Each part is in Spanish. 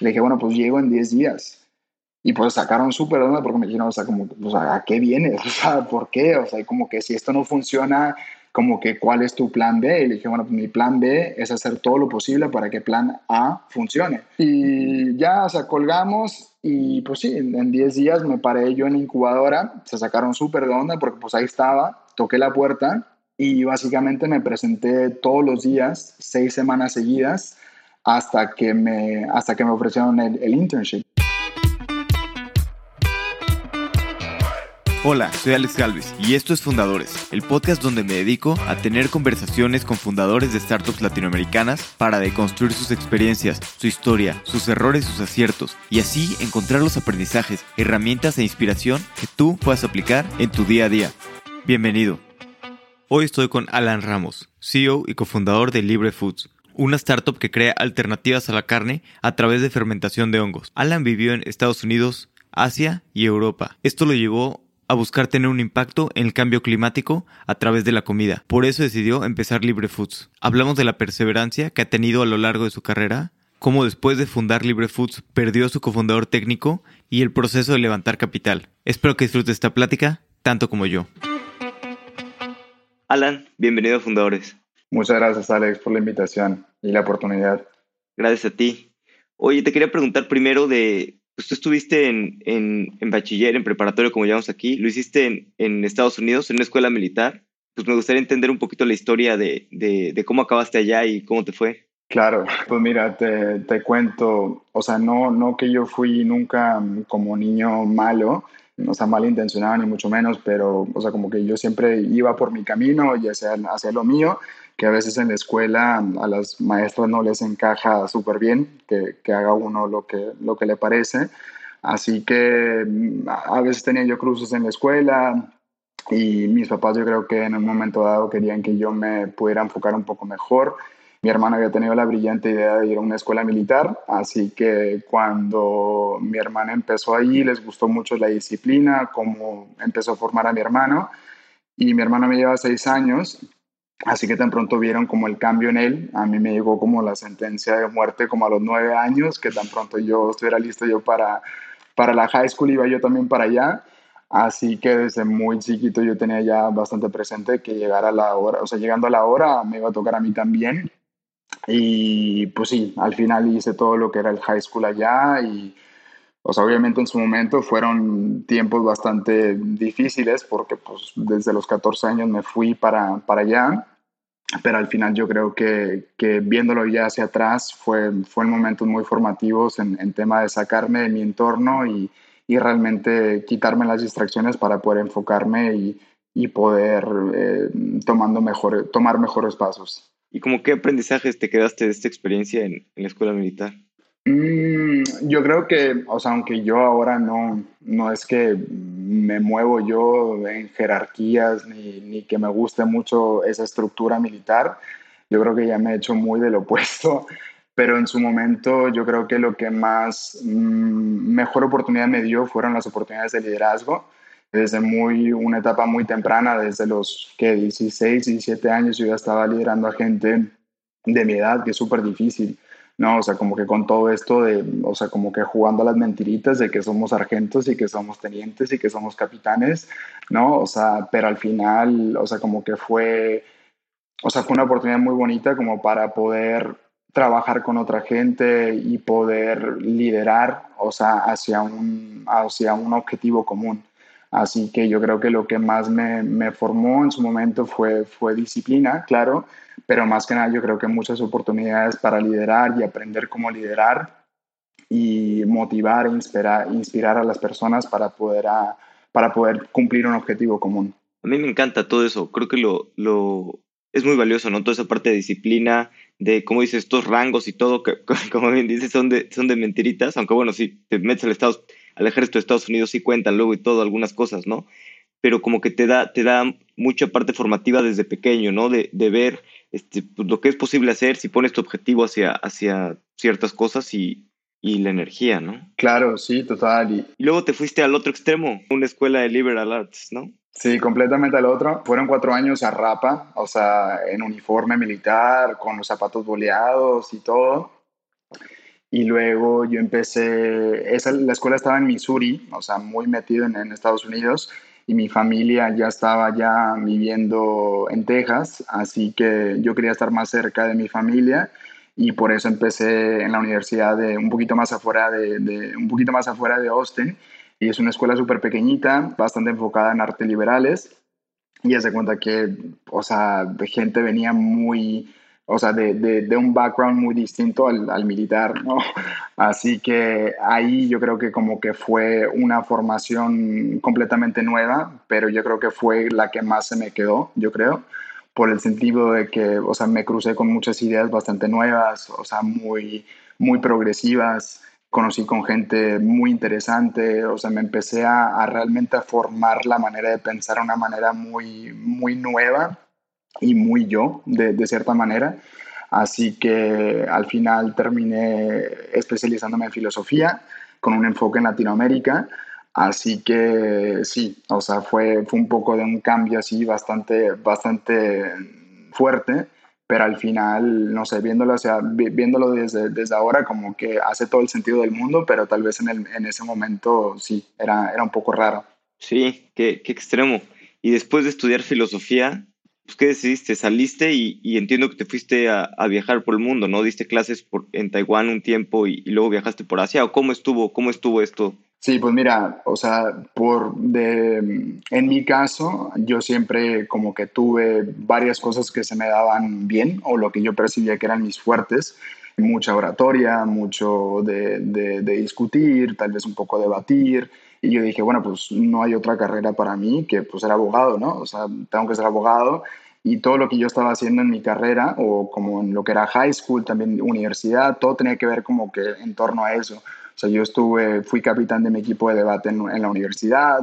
Le dije, bueno, pues llego en 10 días. Y pues sacaron súper onda porque me dijeron, o sea, como, o ¿a qué vienes? O sea, ¿por qué? O sea, como que si esto no funciona, como que ¿cuál es tu plan B? Y le dije, bueno, pues mi plan B es hacer todo lo posible para que plan A funcione. Y ya, o sea, colgamos y pues sí, en 10 días me paré yo en incubadora, se sacaron súper onda porque pues ahí estaba, toqué la puerta y básicamente me presenté todos los días, seis semanas seguidas, hasta que me, hasta que me ofrecieron el, internship. Hola, soy Alex Galvez y esto es Fundadores, el podcast donde me dedico a tener conversaciones con fundadores de startups latinoamericanas para deconstruir sus experiencias, su historia, sus errores, sus aciertos y así encontrar los aprendizajes, herramientas e inspiración que tú puedas aplicar en tu día a día. Bienvenido. Hoy estoy con Alan Ramos, CEO y cofundador de Libre Foods, una startup que crea alternativas a la carne a través de fermentación de hongos. Alan vivió en Estados Unidos, Asia y Europa. Esto lo llevó a buscar tener un impacto en el cambio climático a través de la comida. Por eso decidió empezar Libre Foods. Hablamos de la perseverancia que ha tenido a lo largo de su carrera, cómo después de fundar Libre Foods perdió a su cofundador técnico y el proceso de levantar capital. Espero que disfrutes esta plática tanto como yo. Alan, bienvenido a Fundadores. Muchas gracias Alex por la invitación y la oportunidad. Gracias a ti. Oye, te quería preguntar primero de pues tú estuviste en, en, en, bachiller, en preparatorio, como llamamos aquí, lo hiciste en, en, Estados Unidos, en una escuela militar. Pues me gustaría entender un poquito la historia de, de, de cómo acabaste allá y cómo te fue. Claro, pues mira, te, te, cuento, o sea, no, no que yo fui nunca como niño malo, o sea, malintencionado ni mucho menos, pero, o sea, como que yo siempre iba por mi camino y hacia, hacia lo mío, que a veces en la escuela a las maestras no les encaja súper bien que, que, haga uno lo que, lo que le parece. Así que mm, a veces tenía yo cruces en la escuela y mis papás yo creo que en un momento dado querían que yo me pudiera enfocar un poco mejor. Mi hermana había tenido la brillante idea de ir a una escuela militar, así que cuando mi hermana empezó ahí les gustó mucho la disciplina, cómo empezó a formar a mi hermano. Y mi hermano me lleva seis años, Así que tan pronto vieron como el cambio en él, a mí me llegó como la sentencia de muerte como a los nueve años, que tan pronto yo estuviera listo yo para, para la high school, iba yo también para allá. Así que desde muy chiquito yo tenía ya bastante presente que llegara la hora, o sea, llegando a la hora me iba a tocar a mí también. Y pues sí, al final hice todo lo que era el high school allá y o obviamente en su momento fueron tiempos bastante difíciles porque pues desde los 14 años me fui para, para allá, pero al final yo creo que, que viéndolo ya hacia atrás fue, fue momentos muy formativos en, en tema de sacarme de mi entorno y, y, realmente quitarme las distracciones para poder enfocarme y, y poder eh, tomando mejor, tomar mejores pasos. ¿Y como qué aprendizajes te quedaste de esta experiencia en, en la escuela militar? Mm, yo creo que, o sea, aunque yo ahora no, no es que me muevo yo en jerarquías ni, ni, que me guste mucho esa estructura militar, yo creo que ya me he hecho muy del opuesto, pero en su momento yo creo que lo que más mmm, mejor oportunidad me dio fueron las oportunidades de liderazgo. Desde muy, una etapa muy temprana, desde los que 16, 17 años, yo ya estaba liderando a gente de mi edad, que es súper difícil ¿no? O sea, como que con todo esto de, o sea, como que jugando a las mentiritas de que somos sargentos y que somos tenientes y que somos capitanes, ¿no? O sea, pero al final, o sea, como que fue, o sea, fue una oportunidad muy bonita como para poder trabajar con otra gente y poder liderar, o sea, hacia un, hacia un objetivo común. Así que yo creo que lo que más me, me formó en su momento fue, fue disciplina, claro, pero más que nada yo creo que muchas oportunidades para liderar y aprender cómo liderar y motivar e inspirar, inspirar a las personas para poder, a, para poder cumplir un objetivo común. A mí me encanta todo eso, creo que lo, lo es muy valioso, ¿no? Toda esa parte de disciplina, de, como dices, estos rangos y todo, que como bien dices, son de, son de mentiritas, aunque bueno, si te metes al, Estado, al ejército de Estados Unidos sí cuentan luego y todo, algunas cosas, ¿no? Pero como que te da, te da mucha parte formativa desde pequeño, ¿no? De, de ver este, pues, lo que es posible hacer si pones tu objetivo hacia, hacia ciertas cosas y, y la energía, ¿no? Claro, sí, total. Y... y luego te fuiste al otro extremo, una escuela de liberal arts, ¿no? Sí, completamente al otro. Fueron cuatro años a rapa, o sea, en uniforme militar, con los zapatos boleados y todo. Y luego yo empecé, esa, la escuela estaba en Missouri, o sea, muy metido en, en Estados Unidos, y mi familia ya estaba ya viviendo en Texas, así que yo quería estar más cerca de mi familia y por eso empecé en la universidad de un poquito más afuera de, un poquito más afuera de Austin. Y es una escuela súper pequeñita, bastante enfocada en artes liberales. Y se cuenta que, o sea, gente venía muy, o sea, de, de, un background muy distinto al, al, militar, ¿no? Así que ahí yo creo que como que fue una formación completamente nueva, pero yo creo que fue la que más se me quedó, yo creo por el sentido de que, o sea, me crucé con muchas ideas bastante nuevas, o sea, muy, muy progresivas, conocí con gente muy interesante, o sea, me empecé a, realmente a formar la manera de pensar de una manera muy, muy nueva y muy yo, de, de cierta manera. Así que al final terminé especializándome en filosofía con un enfoque en Latinoamérica Así que sí, o sea, fue, fue un poco de un cambio así bastante, bastante fuerte, pero al final, no sé, viéndolo, sea, viéndolo desde, desde ahora como que hace todo el sentido del mundo, pero tal vez en, el, en ese momento sí, era, era un poco raro. Sí, qué, qué extremo. Y después de estudiar filosofía, pues, ¿qué decidiste? Saliste y, y entiendo que te fuiste a, a, viajar por el mundo, ¿no? Diste clases por, en Taiwán un tiempo y, y, luego viajaste por Asia, ¿o cómo estuvo, cómo estuvo esto? Sí, pues mira, o sea, por de, en mi caso, yo siempre como que tuve varias cosas que se me daban bien o lo que yo percibía que eran mis fuertes, mucha oratoria, mucho de, de, de discutir, tal vez un poco debatir, y yo dije, bueno, pues no hay otra carrera para mí que pues ser abogado, ¿no? O sea, tengo que ser abogado y todo lo que yo estaba haciendo en mi carrera o como en lo que era high school, también universidad, todo tenía que ver como que en torno a eso. O sea, yo estuve, fui capitán de mi equipo de debate en, en la universidad,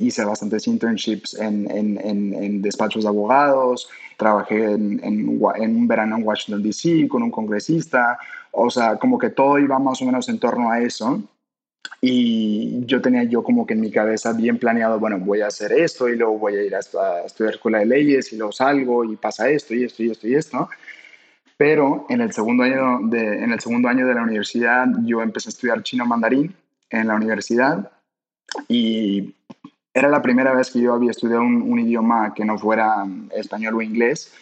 hice bastantes internships en, en, en, despachos de abogados, trabajé en, un verano en Washington, D.C. con un congresista, o sea, como que todo iba más o menos en torno a eso. Y yo tenía yo como que en mi cabeza bien planeado, bueno, voy a hacer esto y luego voy a ir a, a estudiar escuela de leyes y luego salgo y pasa esto y esto y esto y esto. Pero en el segundo año de, en el segundo año de la universidad yo empecé a estudiar chino mandarín en la universidad y era la primera vez que yo había estudiado un, idioma que no fuera español o inglés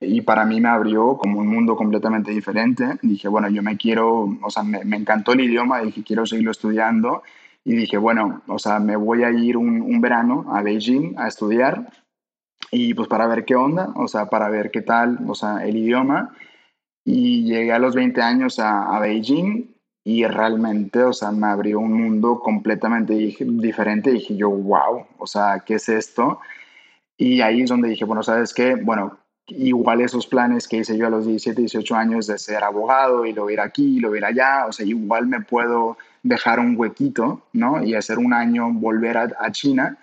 y para mí me abrió como un mundo completamente diferente. Dije, bueno, yo me quiero, o sea, me, me encantó el idioma, dije, quiero seguirlo estudiando y dije, bueno, o sea, me voy a ir un, un verano a Beijing a estudiar y pues para ver qué onda, o sea, para ver qué tal, o sea, el idioma y llegué a los 20 años a, Beijing y realmente, o sea, me abrió un mundo completamente diferente. Dije yo, wow, o sea, ¿qué es esto? Y ahí es donde dije, bueno, ¿sabes qué? Bueno, igual esos planes que hice yo a los 17, 18 años de ser abogado y lo ir aquí y lo ir allá, o sea, igual me puedo dejar un huequito, ¿no? Y hacer un año volver a, China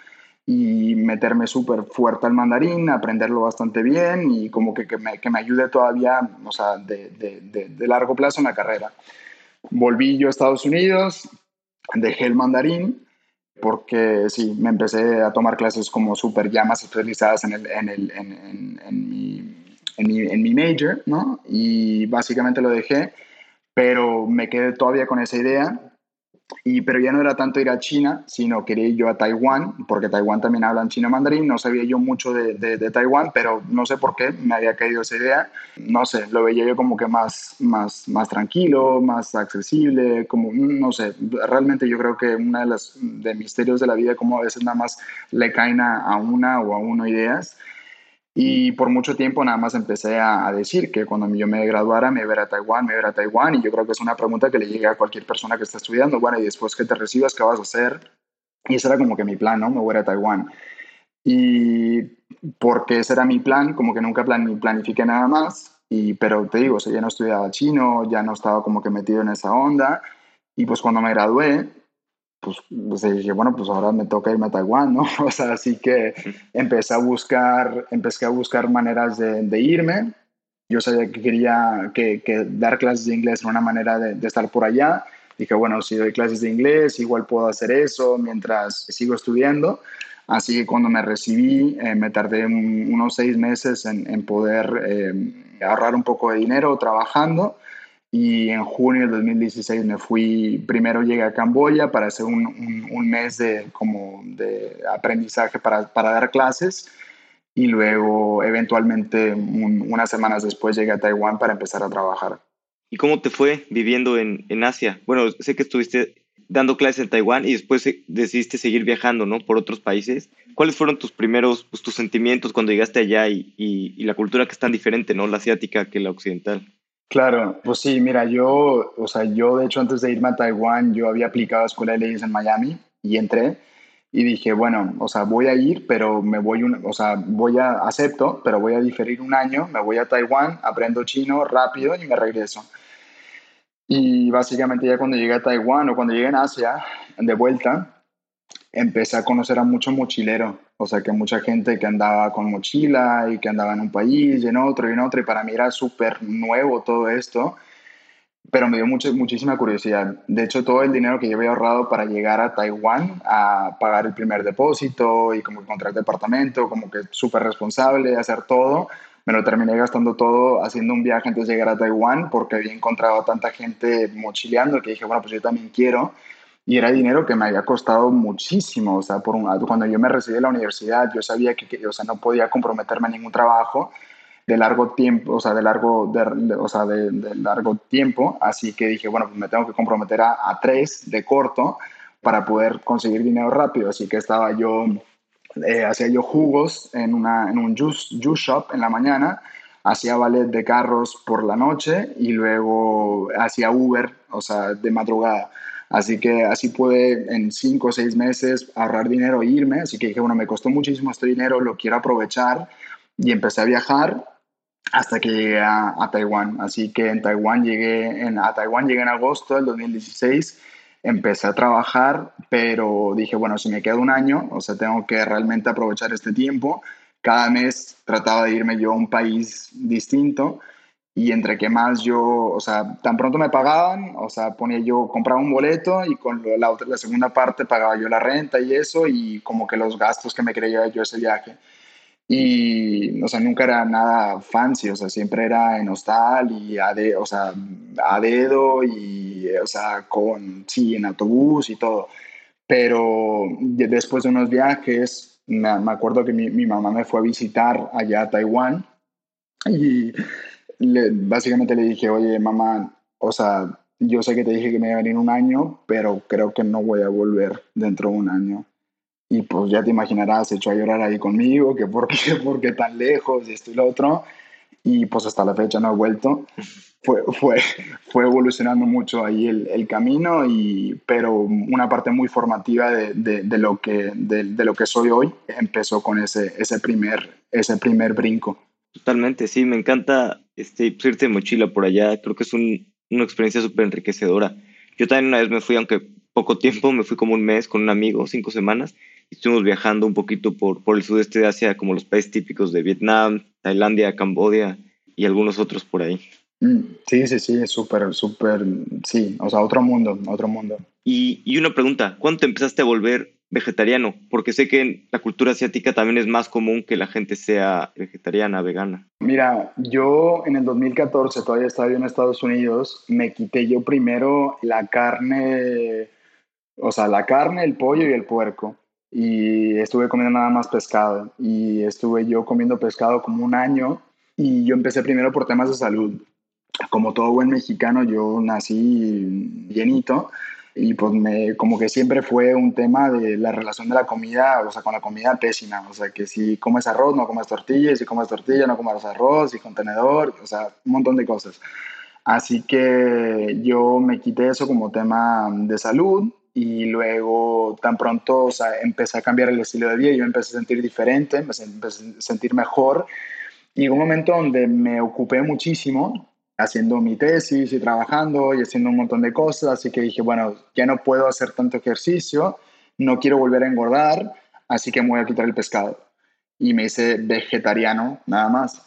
y meterme súper fuerte al mandarín, aprenderlo bastante bien y como que, que, me, que me, ayude todavía, o sea, de, de, de, largo plazo en la carrera. Volví yo a Estados Unidos, dejé el mandarín porque sí, me empecé a tomar clases como súper ya más especializadas en, el, en, el, en, en, mi, mi, en mi major, ¿no? Y básicamente lo dejé, pero me quedé todavía con esa idea y, pero ya no era tanto ir a China, sino quería ir yo a Taiwán, porque Taiwán también hablan chino mandarín. No sabía yo mucho de, de, Taiwán, pero no sé por qué me había caído esa idea. No sé, lo veía yo como que más, más, más tranquilo, más accesible, como, no sé, realmente yo creo que una de las de misterios de la vida, como a veces nada más le caen a, a una o a uno ideas. Y por mucho tiempo nada más empecé a, decir que cuando yo me graduara me iba a Taiwán, me iba a Taiwán. Y yo creo que es una pregunta que le llega a cualquier persona que está estudiando. Bueno, y después que te recibas, ¿qué vas a hacer? Y ese era como que mi plan, ¿no? Me voy a Taiwán. Y porque ese era mi plan, como que nunca plan, planifiqué nada más. Y, pero te digo, o sea, ya no estudiaba chino, ya no estaba como que metido en esa onda. Y pues cuando me gradué, pues, pues, dije, bueno, pues ahora me toca irme a Taiwán, ¿no? O sea, así que empecé a buscar, empecé a buscar maneras de, de irme. Yo sabía que quería que, que, dar clases de inglés era una manera de, de, estar por allá. Dije, bueno, si doy clases de inglés, igual puedo hacer eso mientras sigo estudiando. Así que cuando me recibí, eh, me tardé unos seis meses en, en poder eh, ahorrar un poco de dinero trabajando y en junio del 2016 me fui, primero llegué a Camboya para hacer un, un, mes de, como de aprendizaje para, para, dar clases y luego eventualmente unas semanas después llegué a Taiwán para empezar a trabajar. ¿Y cómo te fue viviendo en, en Asia? Bueno, sé que estuviste dando clases en Taiwán y después decidiste seguir viajando, ¿no? Por otros países. ¿Cuáles fueron tus primeros, pues, tus sentimientos cuando llegaste allá y, y, y la cultura que es tan diferente, ¿no? La asiática que la occidental. Claro, pues sí, mira, yo, o sea, yo de hecho antes de irme a Taiwán, yo había aplicado a Escuela de Leyes en Miami y entré y dije, bueno, o sea, voy a ir, pero me voy, o sea, voy a, acepto, pero voy a diferir un año, me voy a Taiwán, aprendo chino rápido y me regreso. Y básicamente ya cuando llegué a Taiwán o cuando llegué en Asia, de vuelta, empecé a conocer a mucho mochilero, o sea, que mucha gente que andaba con mochila y que andaba en un país y en otro y en otro, y para mí era súper nuevo todo esto, pero me dio mucho, muchísima curiosidad. De hecho, todo el dinero que yo había ahorrado para llegar a Taiwán a pagar el primer depósito y como encontrar departamento, como que súper responsable, hacer todo, me lo terminé gastando todo haciendo un viaje antes de llegar a Taiwán porque había encontrado a tanta gente mochileando que dije, bueno, pues yo también quiero y era dinero que me había costado muchísimo, o sea, por un, cuando yo me recibí de la universidad, yo sabía que, o sea, no podía comprometerme a ningún trabajo de largo tiempo, o sea, de largo, de, o sea, de, largo tiempo, así que dije, bueno, pues me tengo que comprometer a, tres de corto para poder conseguir dinero rápido, así que estaba yo, eh, hacía yo jugos en, una, en un juice, juice shop en la mañana, hacía ballet de carros por la noche y luego hacía Uber, o sea, de madrugada. Así que así pude en cinco o seis meses ahorrar dinero e irme. Así que dije, bueno, me costó muchísimo este dinero, lo quiero aprovechar. Y empecé a viajar hasta que llegué a, Taiwán. Así que en Taiwán llegué, en, a Taiwán llegué en agosto del 2016. Empecé a trabajar, pero dije, bueno, si me queda un año, o sea, tengo que realmente aprovechar este tiempo. Cada mes trataba de irme yo a un país distinto y entre que más yo, o sea, tan pronto me pagaban, o sea, ponía yo, compraba un boleto y con la, otra, la segunda parte pagaba yo la renta y eso y como que los gastos que me creía yo ese viaje. Y, o sea, nunca era nada fancy, o sea, siempre era en hostal y a, de, o sea, a dedo y, o sea, con, sí, en autobús y todo. Pero después de unos viajes, me, me acuerdo que mi, mi mamá me fue a visitar allá a Taiwán y básicamente le dije, oye, mamá, o sea, yo sé que te dije que me iba a venir un año, pero creo que no voy a volver dentro de un año. Y pues ya te imaginarás, echó a llorar ahí conmigo, que por qué, por qué tan lejos y esto y lo otro. Y pues hasta la fecha no he vuelto. Fue, fue, fue evolucionando mucho ahí el, camino, y, pero una parte muy formativa de, de, lo, que, de, lo que soy hoy empezó con ese, ese, primer, ese primer brinco. Totalmente, sí, me encanta este, pues, irte de mochila por allá, creo que es una experiencia súper enriquecedora. Yo también una vez me fui, aunque poco tiempo, me fui como un mes con un amigo, cinco semanas, y estuvimos viajando un poquito por, por el sudeste de Asia, como los países típicos de Vietnam, Tailandia, Cambodia y algunos otros por ahí. Mm, sí, sí, sí, súper, súper, sí, o sea, otro mundo, otro mundo. Y, y una pregunta, ¿cuándo te empezaste a volver vegetariano? Porque sé que en la cultura asiática también es más común que la gente sea vegetariana, vegana. Mira, yo en el 2014, todavía estaba en Estados Unidos, me quité yo primero la carne, o sea, la carne, el pollo y el puerco. Y estuve comiendo nada más pescado. Y estuve yo comiendo pescado como un año. Y yo empecé primero por temas de salud. Como todo buen mexicano, yo nací llenito y pues me, como que siempre fue un tema de la relación de la comida, o sea, con la comida pésima, o sea, que si comes arroz, no comes tortillas, si comes tortilla, no comes arroz, y contenedor, o sea, un montón de cosas. Así que yo me quité eso como tema de salud y luego tan pronto o sea, empecé a cambiar el estilo de vida, yo empecé a sentir diferente, empecé a sentir mejor y un momento donde me ocupé muchísimo haciendo mi tesis y trabajando y haciendo un montón de cosas, así que dije, bueno, ya no puedo hacer tanto ejercicio, no quiero volver a engordar, así que me voy a quitar el pescado. Y me hice vegetariano, nada más.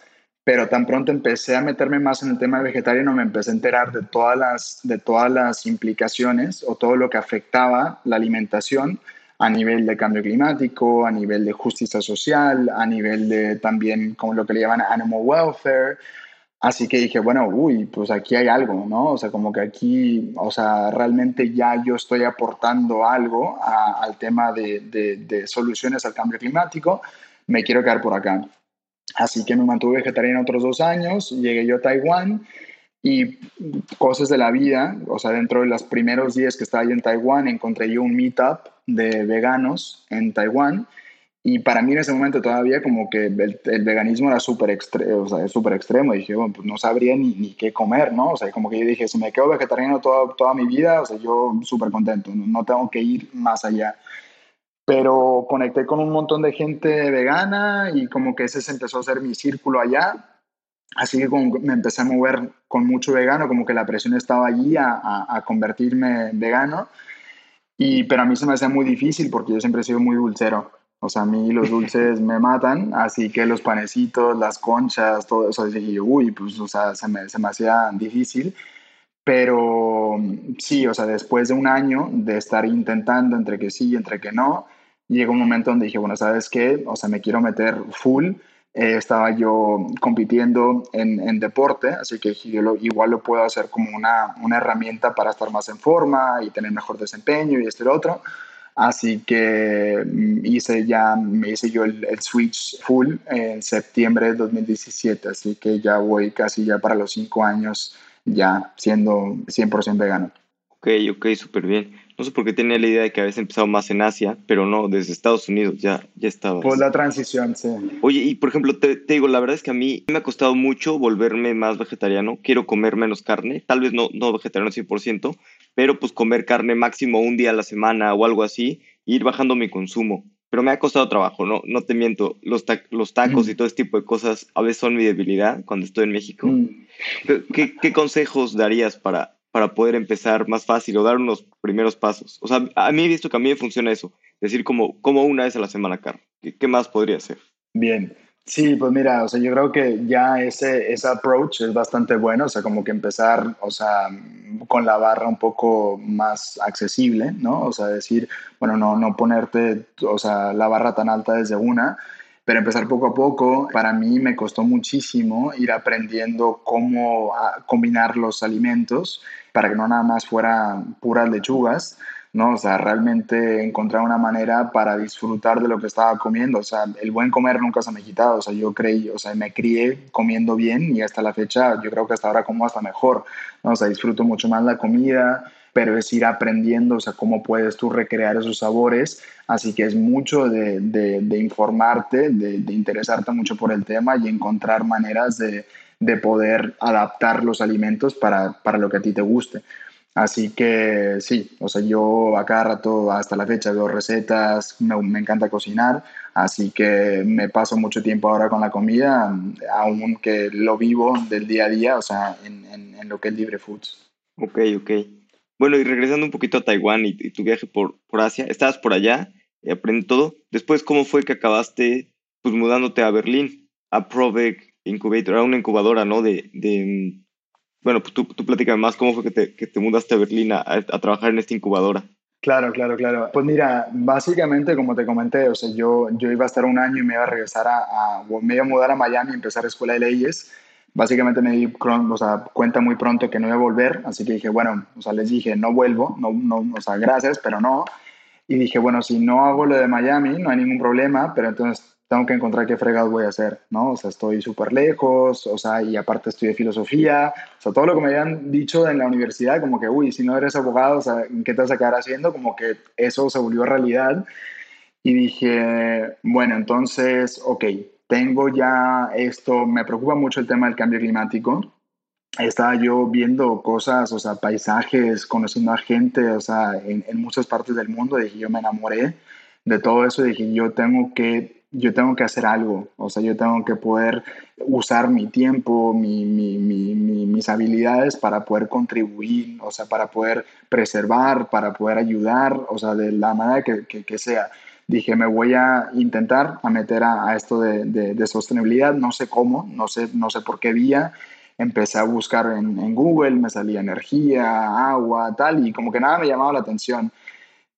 Pero tan pronto empecé a meterme más en el tema vegetariano, me empecé a enterar de todas las, de todas las implicaciones o todo lo que afectaba la alimentación a nivel de cambio climático, a nivel de justicia social, a nivel de también como lo que le llaman animal welfare, Así que dije, bueno, uy, pues aquí hay algo, ¿no? O sea, como que aquí, o sea, realmente ya yo estoy aportando algo al tema de, de, soluciones al cambio climático, me quiero quedar por acá. Así que me mantuve vegetariano otros dos años, llegué yo a Taiwán y cosas de la vida, o sea, dentro de los primeros días que estaba yo en Taiwán, encontré yo un meetup de veganos en Taiwán y para mí en ese momento todavía como que el, veganismo era súper extremo, o sea, extremo. Y dije, bueno, pues no sabría ni, ni, qué comer, ¿no? O sea, como que yo dije, si me quedo vegetariano toda, toda mi vida, o sea, yo súper contento, no, tengo que ir más allá. Pero conecté con un montón de gente vegana y como que ese se empezó a ser mi círculo allá. Así que como me empecé a mover con mucho vegano, como que la presión estaba allí a, a, a convertirme vegano. Y, pero a mí se me hacía muy difícil porque yo siempre he sido muy dulcero. O sea, a mí los dulces me matan, así que los panecitos, las conchas, todo eso, dije yo, uy, pues, o sea, se me, se me hacía difícil. Pero sí, o sea, después de un año de estar intentando entre que sí y entre que no, llegó un momento donde dije, bueno, ¿sabes qué? O sea, me quiero meter full. Eh, estaba yo compitiendo en, en, deporte, así que yo igual lo puedo hacer como una, una herramienta para estar más en forma y tener mejor desempeño y esto y lo otro. Así que mm, hice ya, me hice yo el, switch full en septiembre de 2017, así que ya voy casi ya para los cinco años ya siendo 100% vegano. Ok, ok, súper bien. No sé por qué tenía la idea de que habías empezado más en Asia, pero no, desde Estados Unidos ya, ya estaba. Pues la transición, sí. Oye, y por ejemplo, te, te, digo, la verdad es que a mí me ha costado mucho volverme más vegetariano. Quiero comer menos carne, tal vez no, no vegetariano 100%, pero pues comer carne máximo un día a la semana o algo así, e ir bajando mi consumo. Pero me ha costado trabajo, no, no te miento. Los, los tacos mm. y todo este tipo de cosas a veces son mi debilidad cuando estoy en México. Mm. ¿Qué, ¿Qué, consejos darías para, para poder empezar más fácil o dar unos primeros pasos? O sea, a mí he visto que a mí me funciona eso, decir como, como una vez a la semana carne. ¿Qué, qué más podría hacer? Bien, Sí, pues mira, o sea, yo creo que ya ese, ese approach es bastante bueno, o sea, como que empezar, o sea, con la barra un poco más accesible, ¿no? O sea, decir, bueno, no, no ponerte, o sea, la barra tan alta desde una, pero empezar poco a poco. Para mí me costó muchísimo ir aprendiendo cómo ah, combinar los alimentos para que no nada más fueran puras lechugas, ¿no? O sea, realmente encontrar una manera para disfrutar de lo que estaba comiendo. O sea, el buen comer nunca se me ha quitado. O sea, yo creí, o sea, me crié comiendo bien y hasta la fecha yo creo que hasta ahora como hasta mejor, ¿no? O sea, disfruto mucho más la comida, pero es ir aprendiendo, o sea, cómo puedes tú recrear esos sabores. Así que es mucho de, de, informarte, de, de, interesarte mucho por el tema y encontrar maneras de, poder adaptar los alimentos para, para lo que a ti te guste. Así que sí, o sea, yo a cada rato hasta la fecha veo recetas, me, encanta cocinar, así que me paso mucho tiempo ahora con la comida, aún que lo vivo del día a día, o sea, en, en, lo que es Libre Foods. Ok, ok. Bueno, y regresando un poquito a Taiwán y, tu viaje por, por Asia, estabas por allá, y aprendí todo. Después, ¿cómo fue que acabaste pues mudándote a Berlín, a Provec Incubator, era una incubadora, ¿no? De, de bueno, pues tú, tú platícame más cómo fue que te, que te mudaste a Berlín a, a, trabajar en esta incubadora. Claro, claro, claro. Pues mira, básicamente, como te comenté, o sea, yo, yo iba a estar un año y me iba a regresar a, a me iba a mudar a Miami y empezar escuela de leyes. Básicamente me di o sea, cuenta muy pronto que no iba a volver, así que dije, bueno, o sea, les dije, no vuelvo, no, no, o sea, gracias, pero no. Y dije, bueno, si no hago lo de Miami, no hay ningún problema, pero entonces tengo que encontrar qué fregados voy a hacer, ¿no? O sea, estoy súper lejos, o sea, y aparte estudié filosofía, o sea, todo lo que me habían dicho en la universidad, como que, uy, si no eres abogado, o sea, ¿qué te vas a quedar haciendo? Como que eso se volvió realidad. Y dije, bueno, entonces, ok, tengo ya esto, me preocupa mucho el tema del cambio climático. Estaba yo viendo cosas, o sea, paisajes, conociendo a gente, o sea, en, en muchas partes del mundo, dije, yo me enamoré de todo eso, dije, yo tengo que yo tengo que hacer algo, o sea, yo tengo que poder usar mi tiempo, mi, mi, mi, mis habilidades para poder contribuir, o sea, para poder preservar, para poder ayudar, o sea, de la manera que, que, sea. Dije, me voy a intentar a meter a, esto de, de, sostenibilidad, no sé cómo, no sé, no sé por qué vía. Empecé a buscar en, en Google, me salía energía, agua, tal, y como que nada me llamaba la atención.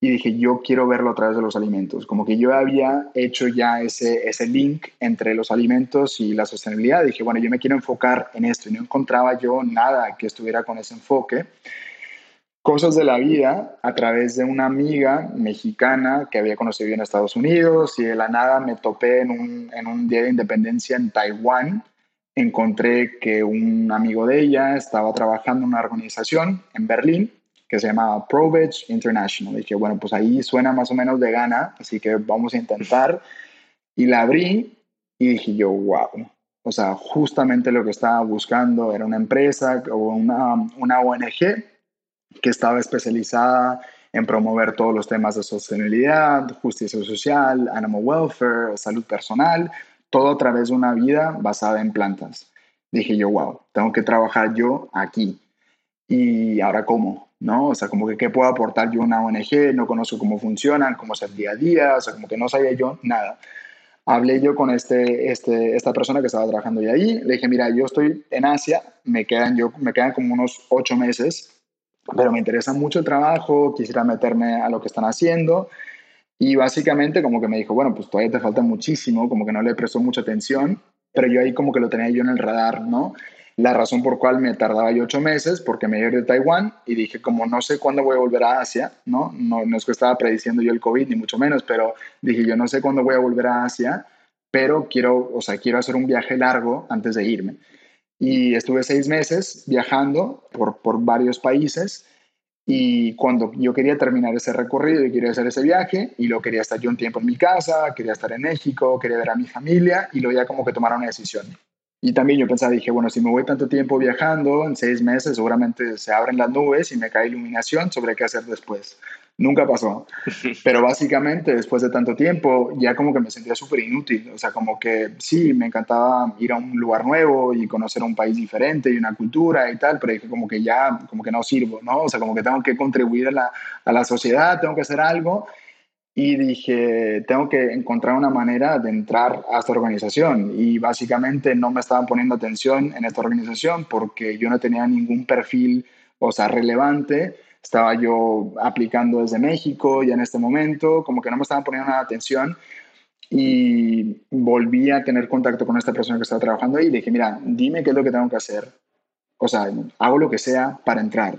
Y dije, yo quiero verlo a través de los alimentos. Como que yo había hecho ya ese, ese link entre los alimentos y la sostenibilidad. Dije, bueno, yo me quiero enfocar en esto y no encontraba yo nada que estuviera con ese enfoque. Cosas de la vida a través de una amiga mexicana que había conocido en Estados Unidos y de la nada me topé en un, en un día de independencia en Taiwán. Encontré que un amigo de ella estaba trabajando en una organización en Berlín que se llama ProVeg International. Y dije, bueno, pues ahí suena más o menos de gana, así que vamos a intentar. Y la abrí y dije yo, wow. O sea, justamente lo que estaba buscando era una empresa o una, una ONG que estaba especializada en promover todos los temas de sostenibilidad, justicia social, animal welfare, salud personal, todo a través de una vida basada en plantas. Dije yo, wow, tengo que trabajar yo aquí. ¿Y ahora cómo? ¿No? O sea, como que qué puedo aportar yo a una ONG, no conozco cómo funcionan, cómo es el día a día, o sea, como que no sabía yo nada. Hablé yo con este, este, esta persona que estaba trabajando ya ahí, le dije, mira, yo estoy en Asia, me quedan, yo, me quedan como unos ocho meses, pero me interesa mucho el trabajo, quisiera meterme a lo que están haciendo. Y básicamente como que me dijo, bueno, pues todavía te falta muchísimo, como que no le prestó mucha atención, pero yo ahí como que lo tenía yo en el radar, ¿no? La razón por cual me tardaba yo ocho meses, porque me iba de Taiwán y dije, como no sé cuándo voy a volver a Asia, ¿no? No, no es que estaba prediciendo yo el COVID, ni mucho menos, pero dije, yo no sé cuándo voy a volver a Asia, pero quiero, o sea, quiero hacer un viaje largo antes de irme. Y estuve seis meses viajando por, por varios países y cuando yo quería terminar ese recorrido y quería hacer ese viaje, y lo quería estar yo un tiempo en mi casa, quería estar en México, quería ver a mi familia, y luego ya como que tomar una decisión. Y también yo pensaba, dije, bueno, si me voy tanto tiempo viajando, en seis meses seguramente se abren las nubes y me cae iluminación sobre qué hacer después. Nunca pasó. Pero básicamente después de tanto tiempo ya como que me sentía súper inútil. O sea, como que sí, me encantaba ir a un lugar nuevo y conocer un país diferente y una cultura y tal, pero dije como que ya, como que no sirvo, ¿no? O sea, como que tengo que contribuir a la, a la sociedad, tengo que hacer algo y dije, tengo que encontrar una manera de entrar a esta organización. Y básicamente no me estaban poniendo atención en esta organización porque yo no tenía ningún perfil, o sea, relevante. Estaba yo aplicando desde México y en este momento, como que no me estaban poniendo nada atención. Y volví a tener contacto con esta persona que estaba trabajando ahí y dije, mira, dime qué es lo que tengo que hacer. O sea, hago lo que sea para entrar.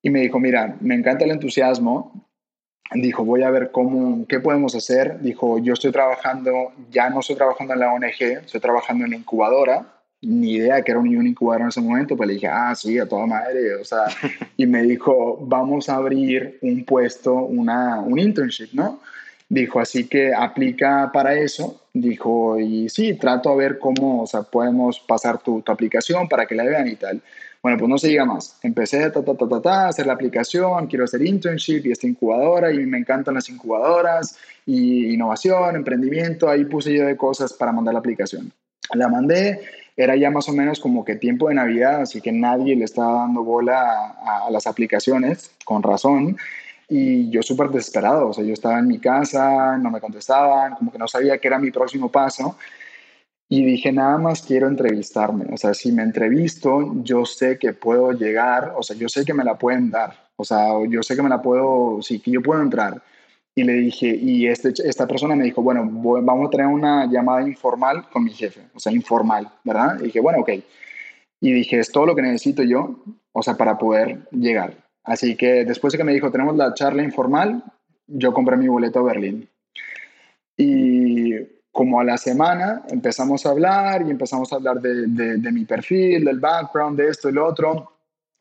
Y me dijo, mira, me encanta el entusiasmo, dijo, voy a ver cómo, qué podemos hacer. Dijo, yo estoy trabajando, ya no estoy trabajando en la ONG, estoy trabajando en la incubadora. Ni idea que era un incubadora en ese momento, pues le dije, ah, sí, a toda madre, o sea, y me dijo, vamos a abrir un puesto, una, un internship, ¿no? Dijo, así que aplica para eso. Dijo, y sí, trato a ver cómo, o sea, podemos pasar tu, tu aplicación para que la vean y tal. Bueno, pues no se diga más. Empecé ta, ta, ta, ta, ta, a hacer la aplicación, quiero hacer internship y esta incubadora y me encantan las incubadoras y innovación, emprendimiento. Ahí puse yo de cosas para mandar la aplicación. La mandé, era ya más o menos como que tiempo de Navidad, así que nadie le estaba dando bola a, a las aplicaciones, con razón. Y yo súper desesperado, o sea, yo estaba en mi casa, no me contestaban, como que no sabía qué era mi próximo paso. Y dije, nada más quiero entrevistarme. O sea, si me entrevisto, yo sé que puedo llegar, o sea, yo sé que me la pueden dar. O sea, yo sé que me la puedo, sí, que yo puedo entrar. Y le dije, y este, esta persona me dijo, bueno, vamos a tener una llamada informal con mi jefe, o sea, informal, ¿verdad? Y dije, bueno, ok. Y dije, es todo lo que necesito yo, o sea, para poder llegar. Así que después de que me dijo, tenemos la charla informal, yo compré mi boleto a Berlín. Y como a la semana empezamos a hablar y empezamos a hablar de, de, mi perfil, del background, de esto y lo otro.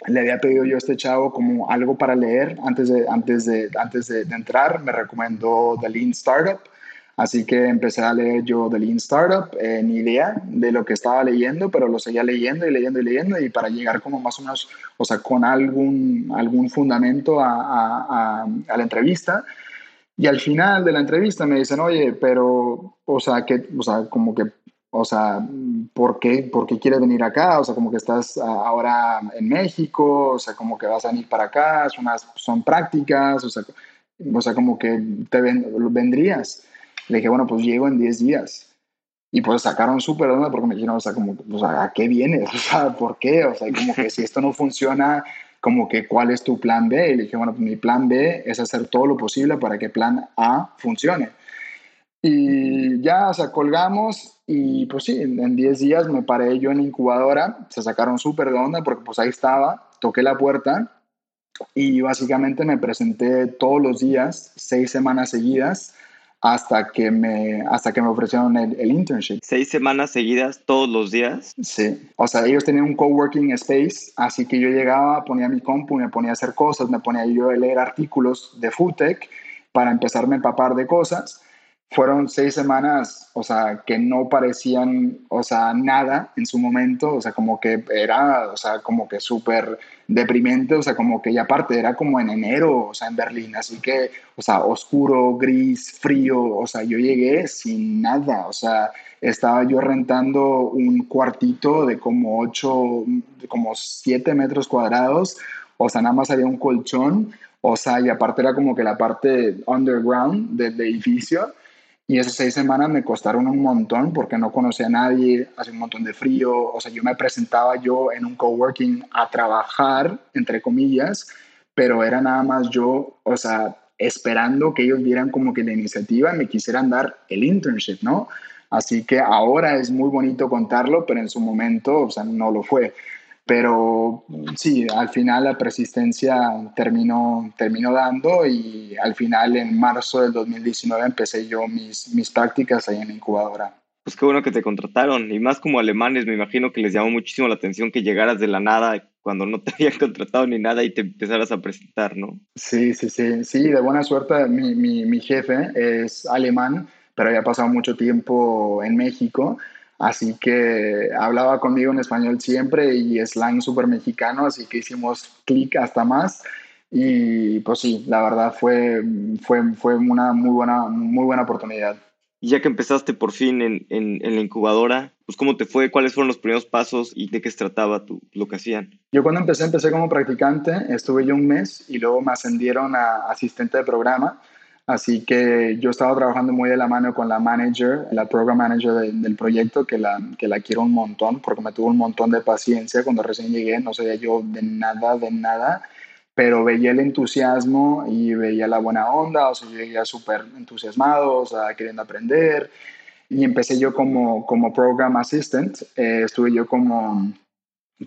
Le había pedido yo a este chavo como algo para leer antes de, antes de, antes de, entrar. Me recomendó The Lean Startup. Así que empecé a leer yo The Lean Startup, eh, ni idea de lo que estaba leyendo, pero lo seguía leyendo y leyendo y leyendo y para llegar como más o menos, o sea, con algún, algún fundamento a, a, a la entrevista. Y al final de la entrevista me dicen, oye, pero, o sea, que, o sea, como que, o sea, ¿por qué, ¿por qué quieres venir acá? O sea, como que estás ahora en México, o sea, como que vas a venir para acá, son, unas, son prácticas, o sea, o sea, como que te vendrías. Le dije, bueno, pues llego en 10 días. Y pues sacaron súper onda porque me dijeron, o sea, como, o sea, ¿a qué vienes? O sea, ¿por qué? O sea, como que si esto no funciona, como que cuál es tu plan B. Y le dije, bueno, pues mi plan B es hacer todo lo posible para que plan A funcione. Y ya, o sea, colgamos y pues sí, en 10 días me paré yo en la incubadora, se sacaron súper de onda porque pues ahí estaba, toqué la puerta y básicamente me presenté todos los días, seis semanas seguidas, hasta que me, hasta que me ofrecieron el, el, internship. ¿Seis semanas seguidas todos los días? Sí, o sea, ellos tenían un coworking space, así que yo llegaba, ponía mi compu, me ponía a hacer cosas, me ponía yo a leer artículos de Foodtech para empezarme a empapar de cosas fueron seis semanas, o sea, que no parecían, o sea, nada en su momento, o sea, como que era, o sea, como que súper deprimente, o sea, como que ya aparte era como en enero, o sea, en Berlín, así que, o sea, oscuro, gris, frío, o sea, yo llegué sin nada, o sea, estaba yo rentando un cuartito de como ocho, como siete metros cuadrados, o sea, nada más había un colchón, o sea, y aparte era como que la parte underground del edificio, y esas seis semanas me costaron un montón porque no conocía a nadie, hace un montón de frío, o sea, yo me presentaba yo en un coworking a trabajar, entre comillas, pero era nada más yo, o sea, esperando que ellos vieran como que la iniciativa y me quisieran dar el internship, ¿no? Así que ahora es muy bonito contarlo, pero en su momento, o sea, no lo fue. Pero sí, al final la persistencia terminó, terminó dando y al final en marzo del 2019 empecé yo mis, mis prácticas ahí en la incubadora. Pues qué bueno que te contrataron y más como alemanes me imagino que les llamó muchísimo la atención que llegaras de la nada cuando no te habían contratado ni nada y te empezaras a presentar, ¿no? Sí, sí, sí, sí, de buena suerte mi, mi, mi jefe es alemán, pero había pasado mucho tiempo en México Así que hablaba conmigo en español siempre y slang súper mexicano, así que hicimos clic hasta más. Y pues sí, la verdad fue, fue, fue una muy buena, muy buena oportunidad. Y ya que empezaste por fin en, en, en, la incubadora, pues ¿cómo te fue? ¿Cuáles fueron los primeros pasos y de qué se trataba tu, lo que hacían? Yo cuando empecé, empecé como practicante, estuve yo un mes y luego me ascendieron a asistente de programa. Así que yo estaba trabajando muy de la mano con la manager, la program manager del proyecto, que la, que la quiero un montón, porque me tuvo un montón de paciencia cuando recién llegué, no sabía yo de nada, de nada, pero veía el entusiasmo y veía la buena onda, o sea, yo llegué súper entusiasmado, o sea, queriendo aprender, y empecé yo como, como program assistant, eh, estuve yo como,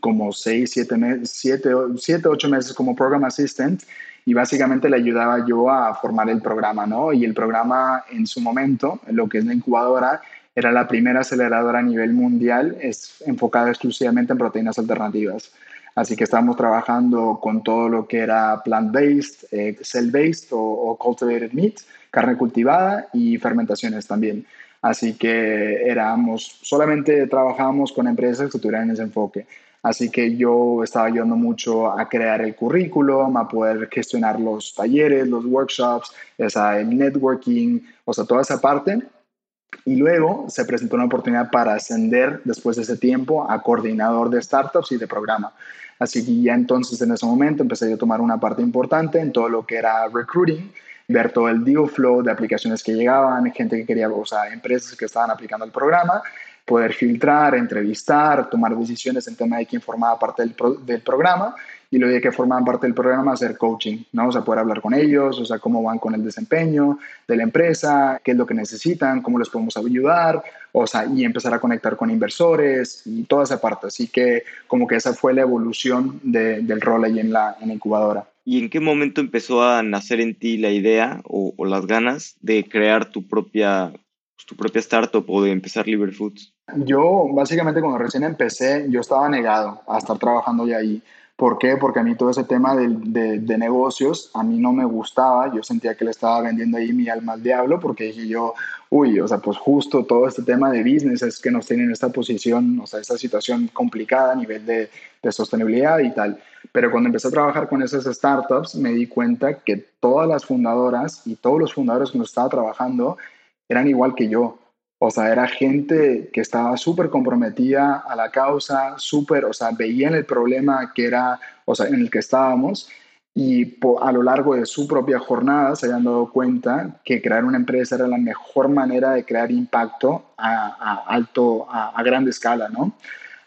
como seis, siete, siete, siete, ocho meses como program assistant, y básicamente le ayudaba yo a formar el programa, ¿no? Y el programa en su momento, lo que es la incubadora, era la primera aceleradora a nivel mundial, es enfocada exclusivamente en proteínas alternativas. Así que estábamos trabajando con todo lo que era plant-based, eh, cell-based o, o, cultivated meat, carne cultivada y fermentaciones también. Así que éramos, solamente trabajábamos con empresas que tuvieran ese enfoque. Así que yo estaba ayudando mucho a crear el currículum, a poder gestionar los talleres, los workshops, o sea, el networking, o sea, toda esa parte. Y luego se presentó una oportunidad para ascender después de ese tiempo a coordinador de startups y de programa. Así que ya entonces en ese momento empecé a tomar una parte importante en todo lo que era recruiting, ver todo el deal flow de aplicaciones que llegaban, gente que quería, o sea, empresas que estaban aplicando el programa poder filtrar, entrevistar, tomar decisiones en tema de quién formaba parte del, del programa y luego de que formaban parte del programa hacer coaching, ¿no? O sea, poder hablar con ellos, o sea, cómo van con el desempeño de la empresa, qué es lo que necesitan, cómo les podemos ayudar, o sea, y empezar a conectar con inversores y toda esa parte. Así que como que esa fue la evolución de, del rol ahí en la, en incubadora. ¿Y en qué momento empezó a nacer en ti la idea o, o las ganas de crear tu propia tu propia startup o de empezar Liver Foods? Yo, básicamente, cuando recién empecé, yo estaba negado a estar trabajando ya ahí. ¿Por qué? Porque a mí todo ese tema de, de, negocios, a mí no me gustaba. Yo sentía que le estaba vendiendo ahí mi alma al diablo porque dije yo, uy, o sea, pues justo todo este tema de business es que nos tiene en esta posición, o sea, esta situación complicada a nivel de, de sostenibilidad y tal. Pero cuando empecé a trabajar con esas startups, me di cuenta que todas las fundadoras y todos los fundadores que nos estaba trabajando eran igual que yo. O sea, era gente que estaba súper comprometida a la causa, súper, o sea, veían el problema que era, o sea, en el que estábamos y a lo largo de su propia jornada se habían dado cuenta que crear una empresa era la mejor manera de crear impacto a, alto, a, a, grande escala, ¿no?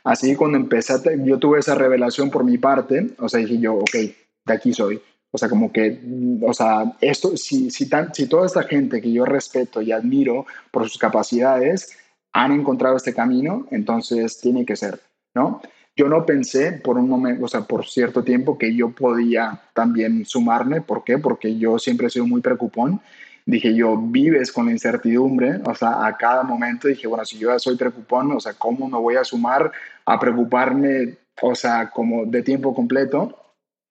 Así que cuando empecé, yo tuve esa revelación por mi parte, o sea, dije yo, ok, de aquí soy. O sea, como que, o sea, esto, si, si, tan, si toda esta gente que yo respeto y admiro por sus capacidades han encontrado este camino, entonces tiene que ser, ¿no? Yo no pensé por un momento, o sea, por cierto tiempo que yo podía también sumarme. ¿Por qué? Porque yo siempre he sido muy preocupón. Dije yo, vives con la incertidumbre, o sea, a cada momento dije, bueno, si yo ya soy preocupón, o sea, ¿cómo me voy a sumar a preocuparme, o sea, como de tiempo completo?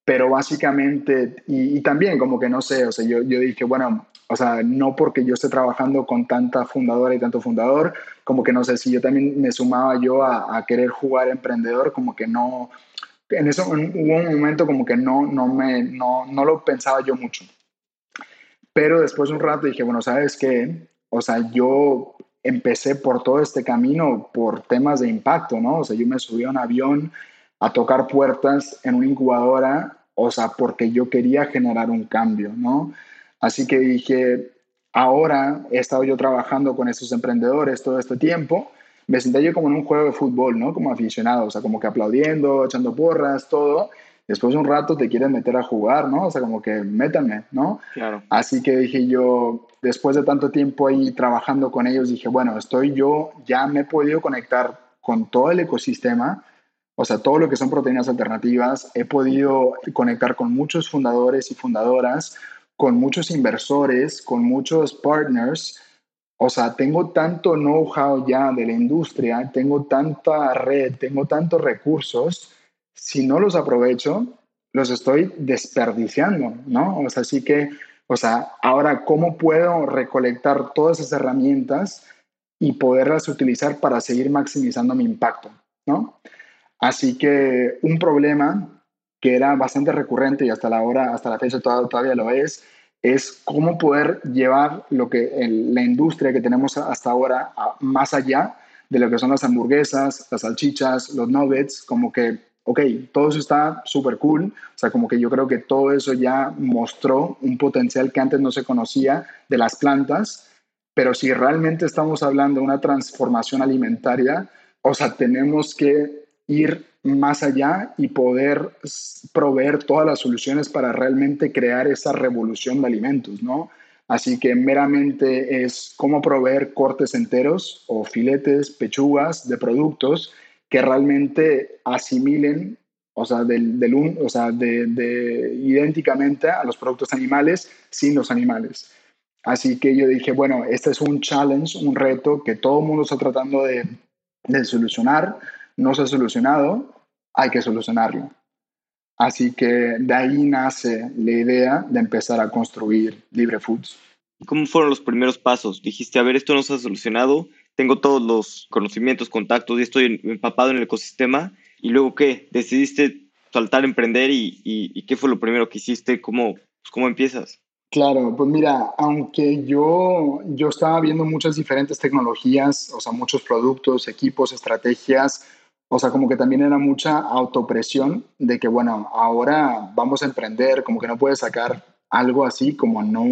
Pero básicamente, y, también como que no sé, o sea, yo, yo dije, bueno, o sea, no porque yo esté trabajando con tanta fundadora y tanto fundador, como que no sé, si yo también me sumaba yo a, querer jugar emprendedor, como que no, en eso hubo un momento como que no, no, me, no, no lo pensaba yo mucho. Pero después de un rato dije, bueno, ¿sabes qué? O sea, yo empecé por todo este camino por temas de impacto, ¿no? O sea, yo me subí a un avión a tocar puertas en una incubadora o sea, porque yo quería generar un cambio, ¿no? Así que dije, ahora he estado yo trabajando con estos emprendedores todo este tiempo, me senté yo como en un juego de fútbol, ¿no? Como aficionado, o sea, como que aplaudiendo, echando porras, todo. Después de un rato te quieren meter a jugar, ¿no? O sea, como que métanme, ¿no? Claro. Así que dije yo, después de tanto tiempo ahí trabajando con ellos, dije, bueno, estoy yo, ya me he podido conectar con todo el ecosistema, o sea, todo lo que son proteínas alternativas, he podido conectar con muchos fundadores y fundadoras, con muchos inversores, con muchos partners. O sea, tengo tanto know-how ya de la industria, tengo tanta red, tengo tantos recursos. Si no los aprovecho, los estoy desperdiciando, ¿no? O sea, así que, o sea, ahora, ¿cómo puedo recolectar todas esas herramientas y poderlas utilizar para seguir maximizando mi impacto, ¿no? Así que un problema que era bastante recurrente y hasta la hora, hasta la fecha todavía, lo es, es cómo poder llevar lo que la industria que tenemos hasta ahora más allá de lo que son las hamburguesas, las salchichas, los nuggets, como que, ok, todo eso está súper cool, o sea, como que yo creo que todo eso ya mostró un potencial que antes no se conocía de las plantas, pero si realmente estamos hablando de una transformación alimentaria, o sea, tenemos que ir más allá y poder proveer todas las soluciones para realmente crear esa revolución de alimentos, ¿no? Así que meramente es cómo proveer cortes enteros o filetes, pechugas de productos que realmente asimilen, o sea, del, del o sea de, idénticamente a los productos animales sin los animales. Así que yo dije, bueno, este es un challenge, un reto que todo el mundo está tratando de, de solucionar no se ha solucionado, hay que solucionarlo. Así que de ahí nace la idea de empezar a construir Libre Foods. ¿Cómo fueron los primeros pasos? Dijiste, a ver, esto no se ha solucionado, tengo todos los conocimientos, contactos y estoy empapado en el ecosistema. ¿Y luego qué? ¿Decidiste saltar a emprender y, qué fue lo primero que hiciste? ¿Cómo, pues, cómo empiezas? Claro, pues mira, aunque yo, yo estaba viendo muchas diferentes tecnologías, o sea, muchos productos, equipos, estrategias, o sea, como que también era mucha autopresión de que, bueno, ahora vamos a emprender, como que no puedes sacar algo así como no,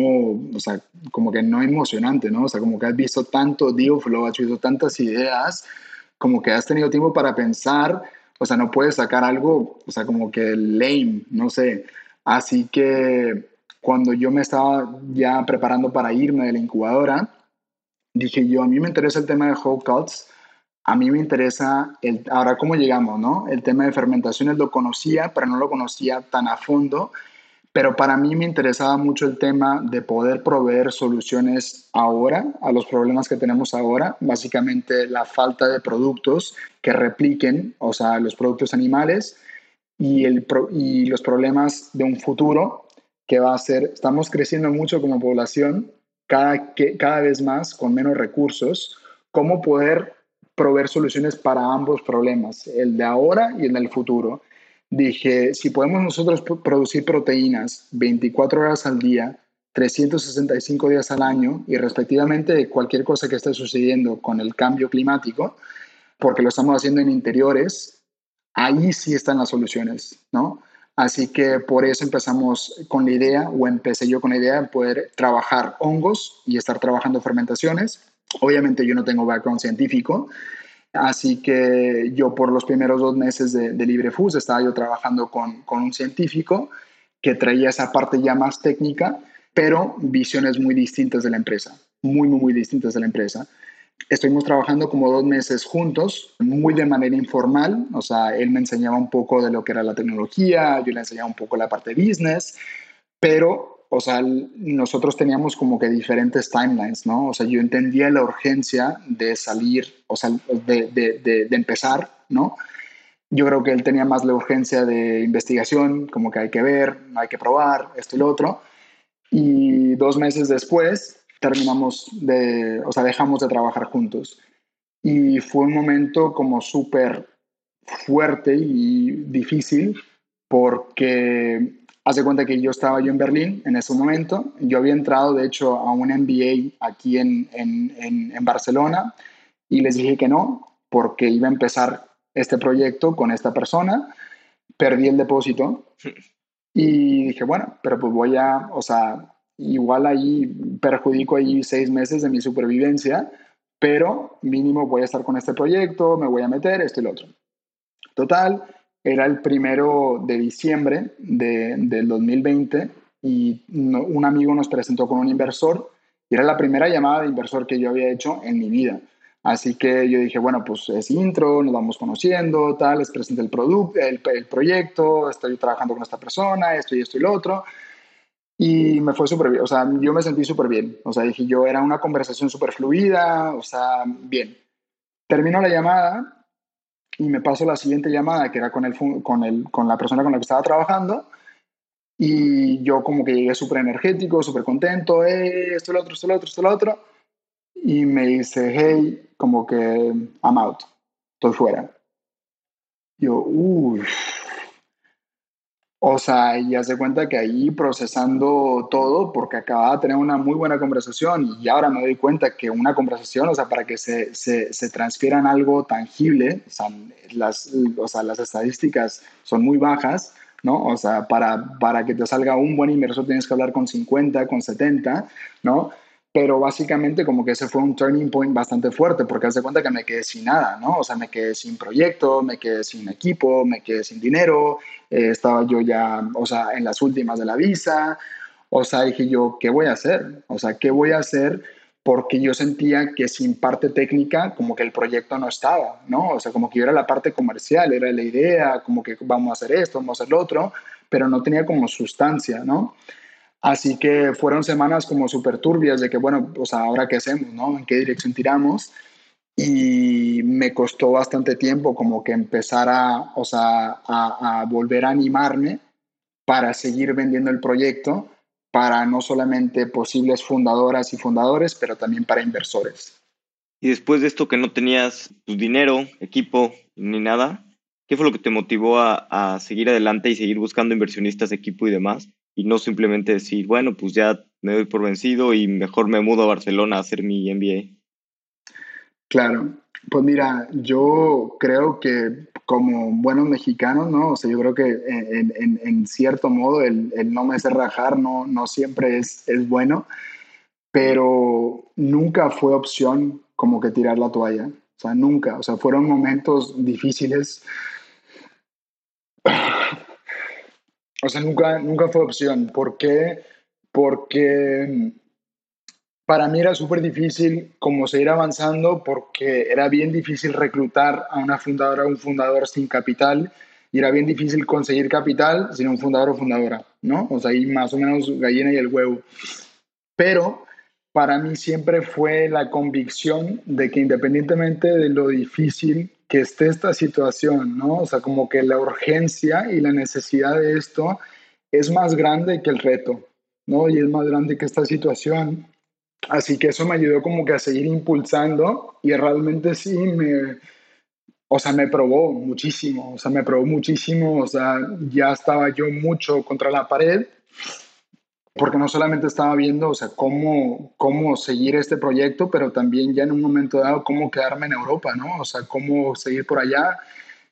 o sea, como que no emocionante, ¿no? O sea, como que has visto tanto deal flow, has visto tantas ideas, como que has tenido tiempo para pensar, o sea, no puedes sacar algo, o sea, como que lame, no sé. Así que cuando yo me estaba ya preparando para irme de la incubadora, dije yo, a mí me interesa el tema de whole cuts, a mí me interesa, ahora cómo llegamos, ¿no? El tema de fermentaciones lo conocía, pero no lo conocía tan a fondo, pero para mí me interesaba mucho el tema de poder proveer soluciones ahora a los problemas que tenemos ahora, básicamente la falta de productos que repliquen, o sea, los productos animales y, los problemas de un futuro que va a ser, estamos creciendo mucho como población, cada, cada vez más con menos recursos, cómo poder proveer soluciones para ambos problemas, el de ahora y el del futuro. Dije, si podemos nosotros producir proteínas 24 horas al día, 365 días al año y respectivamente cualquier cosa que esté sucediendo con el cambio climático, porque lo estamos haciendo en interiores, ahí sí están las soluciones, ¿no? Así que por eso empezamos con la idea, o empecé yo con la idea de poder trabajar hongos y estar trabajando fermentaciones Obviamente yo no tengo background científico, Así que yo por los primeros dos meses de, de estaba yo trabajando con, con un científico que traía esa parte ya más técnica, pero visiones muy distintas de la empresa, muy, muy, muy distintas de la empresa. Estuvimos trabajando como dos meses juntos, muy de manera informal, o sea, él me enseñaba un poco de lo que era la tecnología, yo le enseñaba un poco la parte business, pero, o sea, nosotros teníamos como que diferentes timelines, ¿no? O sea, yo entendía la urgencia de salir, o sea, de, de, de, empezar, ¿no? Yo creo que él tenía más la urgencia de investigación, como que hay que ver, hay que probar, esto y lo otro. Y dos meses después terminamos de, o sea, dejamos de trabajar juntos. Y fue un momento como súper fuerte y difícil porque hace cuenta que yo estaba yo en Berlín en ese momento. Yo había entrado, de hecho, a un MBA aquí en, en, en, en Barcelona y les dije que no porque iba a empezar este proyecto con esta persona, perdí el depósito y dije, bueno, pero pues voy a, o sea, igual ahí perjudico ahí seis meses de mi supervivencia, pero mínimo voy a estar con este proyecto, me voy a meter, esto y lo otro. Total, era el primero de diciembre de, del 2020 y un amigo nos presentó con un inversor y era la primera llamada de inversor que yo había hecho en mi vida. Así que yo dije, bueno, pues es intro, nos vamos conociendo, tal, les presento el producto, el, el, proyecto, estoy trabajando con esta persona, esto y esto y lo otro. Y me fue súper bien, o sea, yo me sentí súper bien. O sea, dije, yo era una conversación súper fluida, o sea, bien. Termino la llamada y me paso la siguiente llamada, que era con, el, con, el, con la persona con la que estaba trabajando. Y yo como que llegué súper energético, súper contento, eh, esto, lo otro, esto, lo otro, esto, lo otro y me dice, hey, como que I'm out, estoy fuera. Yo, uff. O sea, y hace cuenta que ahí procesando todo, porque acababa de tener una muy buena conversación y ahora me doy cuenta que una conversación, o sea, para que se, se, se transfiera algo tangible, o sea, las, o sea, las estadísticas son muy bajas, ¿no? O sea, para, para que te salga un buen inversor tienes que hablar con 50, con 70, ¿no? Pero básicamente como que ese fue un turning point bastante fuerte porque hace cuenta que me quedé sin nada, ¿no? O sea, me quedé sin proyecto, me quedé sin equipo, me quedé sin dinero, eh, estaba yo ya, o sea, en las últimas de la visa, o sea, dije yo, ¿qué voy a hacer? O sea, ¿qué voy a hacer? Porque yo sentía que sin parte técnica, como que el proyecto no estaba, ¿no? O sea, como que yo era la parte comercial, era la idea, como que vamos a hacer esto, vamos a hacer lo otro, pero no tenía como sustancia, ¿no? Así que fueron semanas como súper turbias de que, bueno, pues ahora qué hacemos, ¿no? ¿En qué dirección tiramos? Y me costó bastante tiempo como que empezar a, o sea, a, volver a animarme para seguir vendiendo el proyecto para no solamente posibles fundadoras y fundadores, pero también para inversores. Y después de esto que no tenías tu dinero, equipo ni nada, ¿qué fue lo que te motivó a, a seguir adelante y seguir buscando inversionistas, equipo y demás? Y no simplemente decir, bueno, pues ya me doy por vencido y mejor me mudo a Barcelona a hacer mi MBA? Claro, pues mira, yo creo que como buenos mexicanos, ¿no? O sea, yo creo que en, en, cierto modo el, el, no me hacer rajar no, no siempre es, es bueno, pero nunca fue opción como que tirar la toalla, o sea, nunca, o sea, fueron momentos difíciles O sea, nunca, nunca fue opción. ¿Por qué? Porque para mí era súper difícil como seguir avanzando porque era bien difícil reclutar a una fundadora o un fundador sin capital y era bien difícil conseguir capital sin un fundador o fundadora, ¿no? O sea, ahí más o menos gallina y el huevo. Pero para mí siempre fue la convicción de que independientemente de lo difícil que esté esta situación, ¿no? O sea, como que la urgencia y la necesidad de esto es más grande que el reto, ¿no? Y es más grande que esta situación. Así que eso me ayudó como que a seguir impulsando y realmente sí me, o sea, me probó muchísimo, o sea, me probó muchísimo, o sea, ya estaba yo mucho contra la pared porque no solamente estaba viendo, o sea, cómo, cómo seguir este proyecto, pero también ya en un momento dado cómo quedarme en Europa, ¿no? O sea, cómo seguir por allá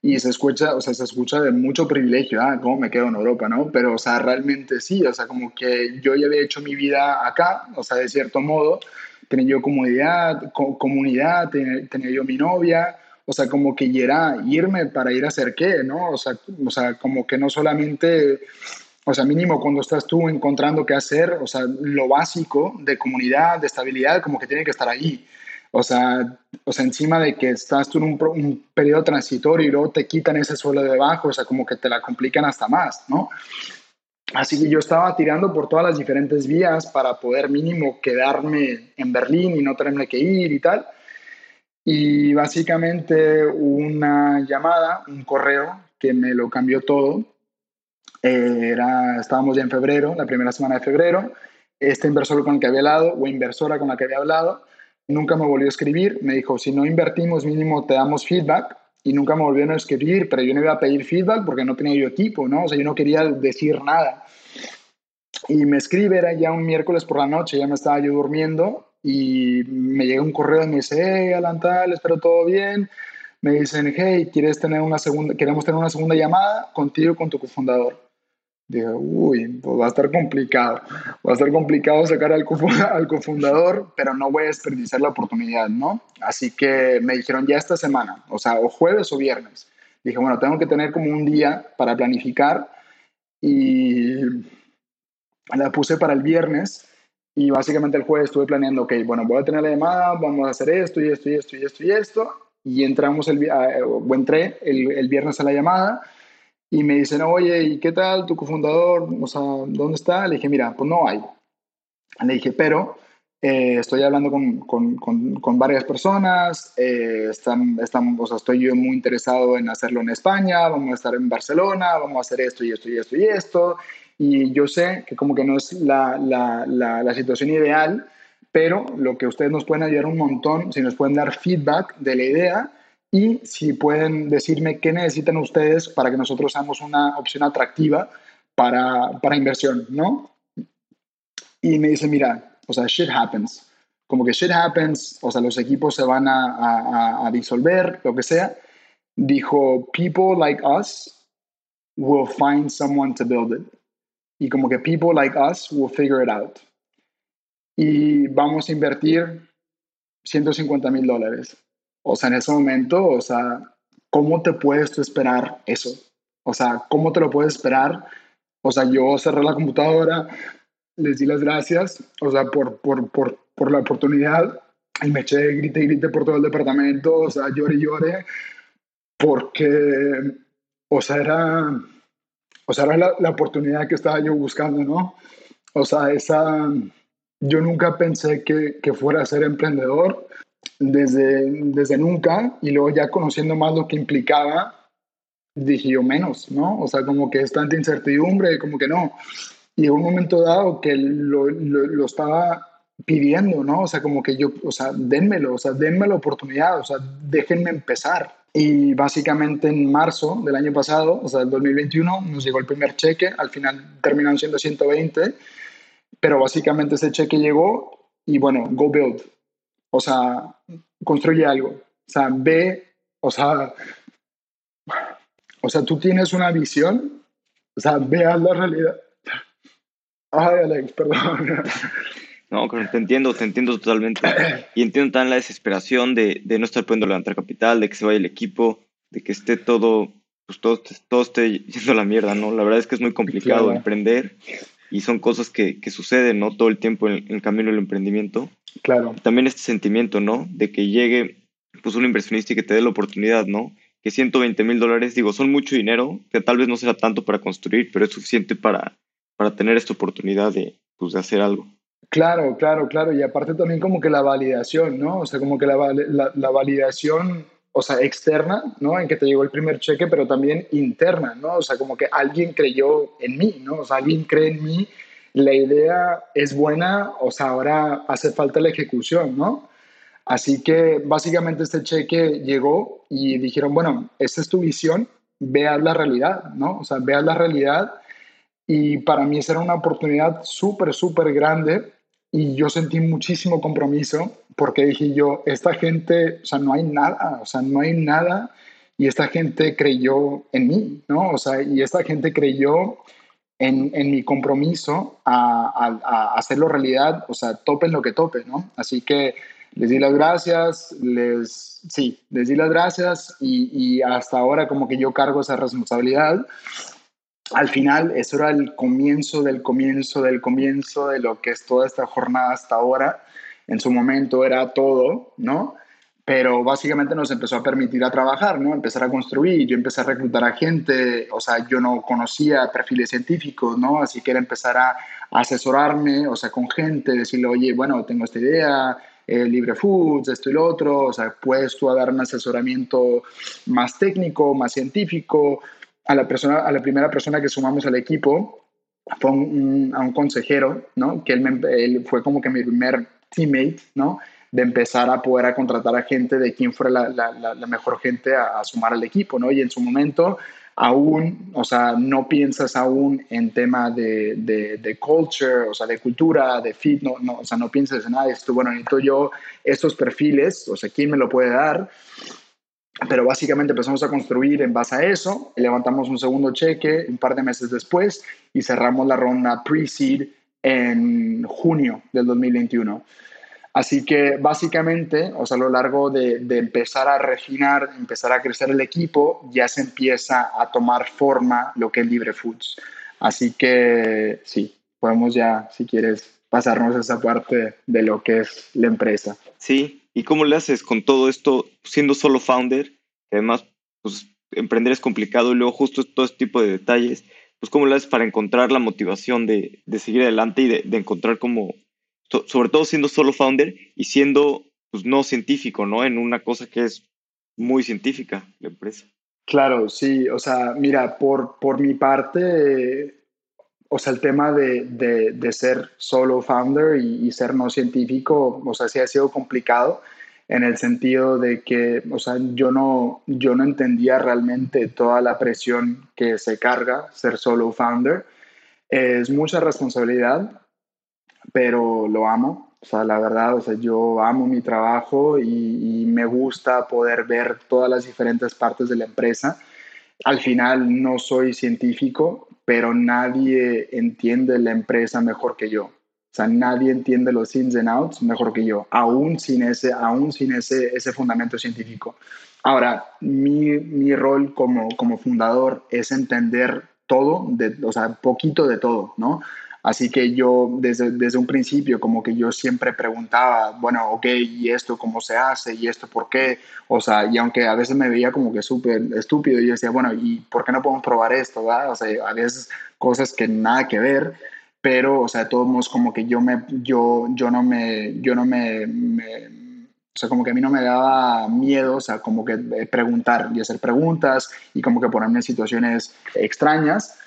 y se escucha, o sea, se escucha de mucho privilegio, ah, cómo me quedo en Europa, ¿no? Pero, o sea, realmente sí, o sea, como que yo ya había hecho mi vida acá, o sea, de cierto modo, tenía yo comodidad, comunidad, tenía, tenía yo mi novia, o sea, como que era irme para ir a hacer qué, ¿no? O sea, o sea, como que no solamente, o sea, mínimo cuando estás tú encontrando qué hacer, o sea, lo básico de comunidad, de estabilidad, como que tiene que estar ahí. O sea, o sea, encima de que estás tú en un, un periodo transitorio y luego te quitan ese suelo de debajo, o sea, como que te la complican hasta más, ¿no? Así que yo estaba tirando por todas las diferentes vías para poder mínimo quedarme en Berlín y no tenerme que ir y tal. Y básicamente una llamada, un correo que me lo cambió todo. Eh, era, estábamos ya en febrero, la primera semana de febrero. Este inversor con el que había hablado o inversora con la que había hablado nunca me volvió a escribir. Me dijo, si no invertimos mínimo te damos feedback. Y nunca me volvieron a escribir, pero yo no iba a pedir feedback porque no tenía yo equipo, ¿no? O sea, yo no quería decir nada. Y me escribe, era ya un miércoles por la noche, ya me estaba yo durmiendo y me llega un correo y me dice, hey, Alan tal, espero todo bien. Me dicen, hey, ¿quieres tener una segunda, queremos tener una segunda llamada contigo y con tu cofundador. Dije, uy, pues va a estar complicado. Va a estar complicado sacar al, cofundador, pero no voy a desperdiciar la oportunidad, ¿no? Así que me dijeron ya esta semana, o sea, o jueves o viernes. Dije, bueno, tengo que tener como un día para planificar y la puse para el viernes y básicamente el jueves estuve planeando, ok, bueno, voy a tener la llamada, vamos a hacer esto y esto y esto y esto y esto. Y entramos el, o entré el, el viernes a la llamada y me dicen, oye, ¿y qué tal tu cofundador? O sea, ¿dónde está? Le dije, mira, pues no hay. Le dije, pero eh, estoy hablando con, con, con, varias personas, eh, están, están, o sea, estoy yo muy interesado en hacerlo en España, vamos a estar en Barcelona, vamos a hacer esto y esto y esto y esto. Y yo sé que como que no es la, la, la, situación ideal, pero lo que ustedes nos pueden ayudar un montón, si nos pueden dar feedback de la idea y si pueden decirme qué necesitan ustedes para que nosotros seamos una opción atractiva para, para inversión, ¿no? Y me dice, mira, o sea, shit happens. Como que shit happens, o sea, los equipos se van a, a, a disolver, lo que sea. Dijo, people like us will find someone to build it y como que people like us will figure it out. Y vamos a invertir 150 mil dólares. O sea, en ese momento, o sea, ¿cómo te puedes tú esperar eso? O sea, ¿cómo te lo puedes esperar? O sea, yo cerré la computadora, les di las gracias, o sea, por, por, por, por la oportunidad y me eché grite y grite por todo el departamento, o sea, lloré y lloré, porque, o sea, era o sea, era la, oportunidad que estaba yo buscando, ¿no? O sea, esa, yo nunca pensé que, que fuera a ser emprendedor desde, desde nunca y luego ya conociendo más lo que implicaba, dije yo menos, ¿no? O sea, como que es tanta incertidumbre, como que no. Y en un momento dado que lo, lo, lo, estaba pidiendo, ¿no? O sea, como que yo, o sea, denmelo, o sea, denme la oportunidad, o sea, déjenme empezar. Y básicamente en marzo del año pasado, o sea, del 2021, nos llegó el primer cheque, al final terminaron siendo 120, pero básicamente ese cheque llegó y bueno, go build, o sea, construye algo, o sea, ve, o sea, o sea, tú tienes una visión, o sea, veas la realidad. Ay, Alex, perdón. No, te entiendo, te entiendo totalmente. Y entiendo también la desesperación de, de, no estar pudiendo levantar capital, de que se vaya el equipo, de que esté todo, pues todo, todo esté yendo a la mierda, ¿no? La verdad es que es muy complicado emprender y son cosas que, que, suceden, ¿no? Todo el tiempo en, el camino del emprendimiento. Claro. También este sentimiento, ¿no? De que llegue, pues, un inversionista y que te dé la oportunidad, ¿no? Que 120 mil dólares, digo, son mucho dinero, que tal vez no será tanto para construir, pero es suficiente para, para tener esta oportunidad de, pues, de hacer algo. Claro, claro, claro. Y aparte también como que la validación, ¿no? O sea, como que la, la, validación, o sea, externa, ¿no? En que te llegó el primer cheque, pero también interna, ¿no? O sea, como que alguien creyó en mí, ¿no? O sea, alguien cree en mí, la idea es buena, o sea, ahora hace falta la ejecución, ¿no? Así que básicamente este cheque llegó y dijeron, bueno, esta es tu visión, veas la realidad, ¿no? O sea, veas la realidad. Y para mí esa era una oportunidad súper, súper grande y yo sentí muchísimo compromiso porque dije yo, esta gente, o sea, no hay nada, o sea, no hay nada y esta gente creyó en mí, ¿no? O sea, y esta gente creyó en, mi compromiso a, hacerlo realidad, o sea, topen lo que tope, ¿no? Así que les di las gracias, les, sí, les di las gracias y, y hasta ahora como que yo cargo esa responsabilidad al final eso era el comienzo del comienzo del comienzo de lo que es toda esta jornada hasta ahora. En su momento era todo, ¿no? Pero básicamente nos empezó a permitir a trabajar, ¿no? Empezar a construir, yo empecé a reclutar a gente, o sea, yo no conocía perfiles científicos, ¿no? Así que era empezar a asesorarme, o sea, con gente, decirle, oye, bueno, tengo esta idea, eh, Libre Foods, esto y lo otro, o sea, puedes tú dar un asesoramiento más técnico, más científico, a la, persona, a la primera persona que sumamos al equipo fue un, a un consejero, ¿no? Que él, fue como que mi primer teammate, ¿no? De empezar a poder a contratar a gente de quién fuera la, mejor gente a, sumar al equipo, ¿no? Y en su momento aún, o sea, no piensas aún en tema de, de, culture, o sea, de cultura, de fit, no, o sea, no piensas en nada de esto, bueno, necesito yo estos perfiles, o sea, ¿quién me lo puede dar? Pero básicamente empezamos a construir en base a eso, levantamos un segundo cheque un par de meses después y cerramos la ronda pre-seed en junio del 2021. Así que básicamente, o sea, a lo largo de, de, empezar a refinar, empezar a crecer el equipo, ya se empieza a tomar forma lo que es Libre Foods. Así que sí, podemos ya, si quieres, pasarnos esa parte de lo que es la empresa. Sí, ¿Y cómo le haces con todo esto siendo solo founder? además, pues emprender es complicado y luego justo todo este tipo de detalles, pues cómo le haces para encontrar la motivación de, seguir adelante y de, encontrar como, sobre todo siendo solo founder y siendo pues no científico, ¿no? En una cosa que es muy científica, la empresa. Claro, sí, o sea, mira, por, por mi parte, o sea, el tema de, de, ser solo founder y, ser no científico, o sea, sí ha sido complicado en el sentido de que, o sea, yo no, yo no entendía realmente toda la presión que se carga ser solo founder. Es mucha responsabilidad, pero lo amo. O sea, la verdad, o sea, yo amo mi trabajo y, y me gusta poder ver todas las diferentes partes de la empresa. Al final no soy científico, pero nadie entiende la empresa mejor que yo. O sea, nadie entiende los ins and outs mejor que yo, aún sin ese, aún sin ese, ese fundamento científico. Ahora, mi, mi rol como, como fundador es entender todo, de, o sea, poquito de todo, ¿no? Así que yo desde, desde un principio como que yo siempre preguntaba, bueno, ok, ¿y esto cómo se hace? ¿Y esto por qué? O sea, y aunque a veces me veía como que súper estúpido, yo decía, bueno, ¿y por qué no podemos probar esto? O sea, a veces cosas que nada que ver, pero, o sea, de todos modos como que yo, me, yo, yo no me, yo no me, me o sea, como que a mí no me daba miedo, o sea, como que preguntar y hacer preguntas y como que ponerme en situaciones extrañas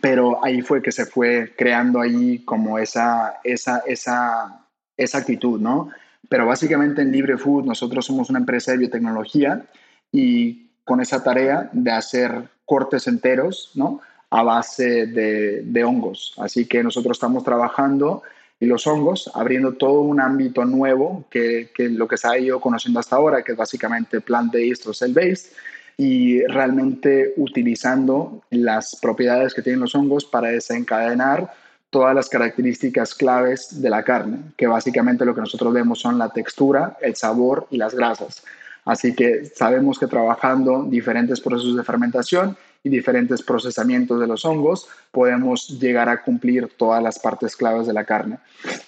pero ahí fue que se fue creando ahí como esa, esa, esa, esa actitud, ¿no? Pero básicamente en Libre Food nosotros somos una empresa de biotecnología y con esa tarea de hacer cortes enteros, ¿no? A base de, hongos. Así que nosotros estamos trabajando y los hongos, abriendo todo un ámbito nuevo que, que lo que se ha ido conociendo hasta ahora, que es básicamente plant-based o cell-based, y realmente utilizando las propiedades que tienen los hongos para desencadenar todas las características claves de la carne, que básicamente lo que nosotros vemos son la textura, el sabor y las grasas. Así que sabemos que trabajando diferentes procesos de fermentación y diferentes procesamientos de los hongos, podemos llegar a cumplir todas las partes claves de la carne.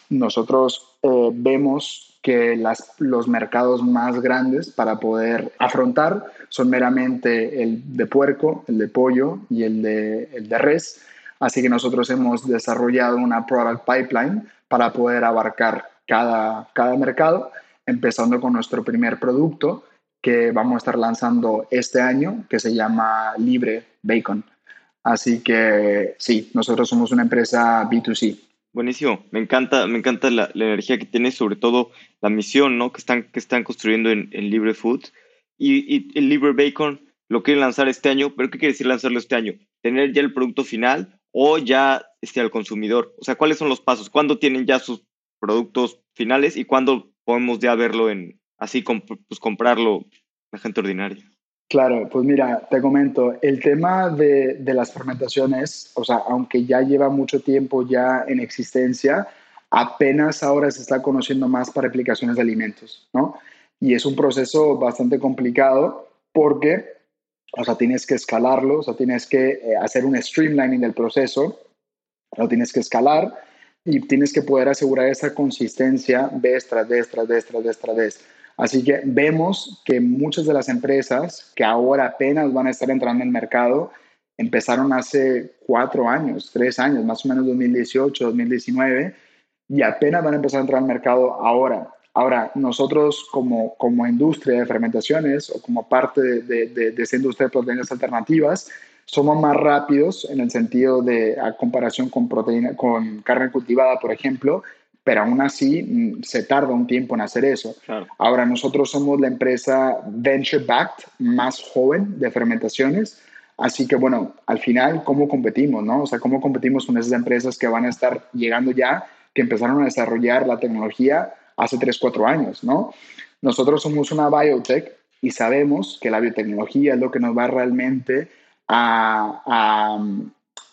Nosotros eh, vemos que los mercados más grandes para poder afrontar son meramente el de puerco, el de pollo y el de, el de res. Así que nosotros hemos desarrollado una product pipeline para poder abarcar cada, cada mercado, empezando con nuestro primer producto que vamos a estar lanzando este año, que se llama Libre Bacon. Así que sí, nosotros somos una empresa B2C. Buenísimo, me encanta, me encanta la, energía que tiene, sobre todo la misión ¿no? que, están, que están construyendo en, Libre Foods. Y, el Libre Bacon lo quieren lanzar este año, pero ¿qué quiere decir lanzarlo este año? ¿Tener ya el producto final o ya este, al consumidor? O sea, ¿cuáles son los pasos? ¿Cuándo tienen ya sus productos finales y cuándo podemos ya verlo en, así, pues comprarlo la gente ordinaria? Claro, pues mira, te comento, el tema de, las fermentaciones, o sea, aunque ya lleva mucho tiempo ya en existencia, apenas ahora se está conociendo más para aplicaciones de alimentos, ¿no? Y es un proceso bastante complicado porque, o sea, tienes que escalarlo, o sea, tienes que eh, hacer un streamlining del proceso, lo tienes que escalar y tienes que poder asegurar esa consistencia vez tras vez, tras vez, tras vez, tras vez. Así que vemos que muchas de las empresas que ahora apenas van a estar entrando en el mercado empezaron hace cuatro años, tres años, más o menos 2018, 2019, y apenas van a empezar a entrar al mercado ahora. Ahora, nosotros como, como industria de fermentaciones o como parte de, de, de, esa industria de proteínas alternativas, somos más rápidos en el sentido de, a comparación con, proteína, con carne cultivada, por ejemplo, pero aún así mm, se tarda un tiempo en hacer eso. Ahora, nosotros somos la empresa venture-backed más joven de fermentaciones, así que bueno, al final, ¿cómo competimos? No? O sea, ¿cómo competimos con esas empresas que van a estar llegando ya, que empezaron a desarrollar la tecnología hace 3, 4 años, ¿no? Nosotros somos una biotech y sabemos que la biotecnología es lo que nos va realmente a,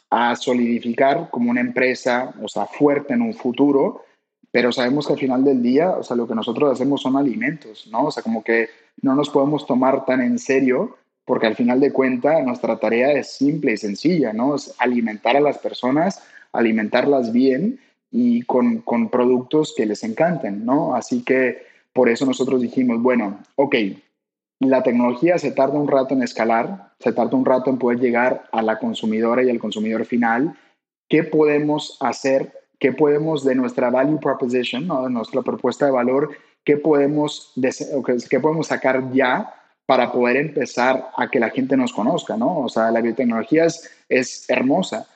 a, solidificar como una empresa, o sea, fuerte en un futuro, pero sabemos que al final del día, o sea, lo que nosotros hacemos son alimentos, ¿no? O sea, como que no nos podemos tomar tan en serio porque al final de cuentas nuestra tarea es simple y sencilla, ¿no? Es alimentar a las personas, alimentarlas bien y con, con productos que les encanten, ¿no? Así que por eso nosotros dijimos, bueno, ok, la tecnología se tarda un rato en escalar, se tarda un rato en poder llegar a la consumidora y al consumidor final. ¿Qué podemos hacer? ¿Qué podemos de nuestra value proposition, ¿no? de nuestra propuesta de valor, qué podemos, qué podemos sacar ya para poder empezar a que la gente nos conozca? ¿no? O sea, la biotecnología es, es hermosa,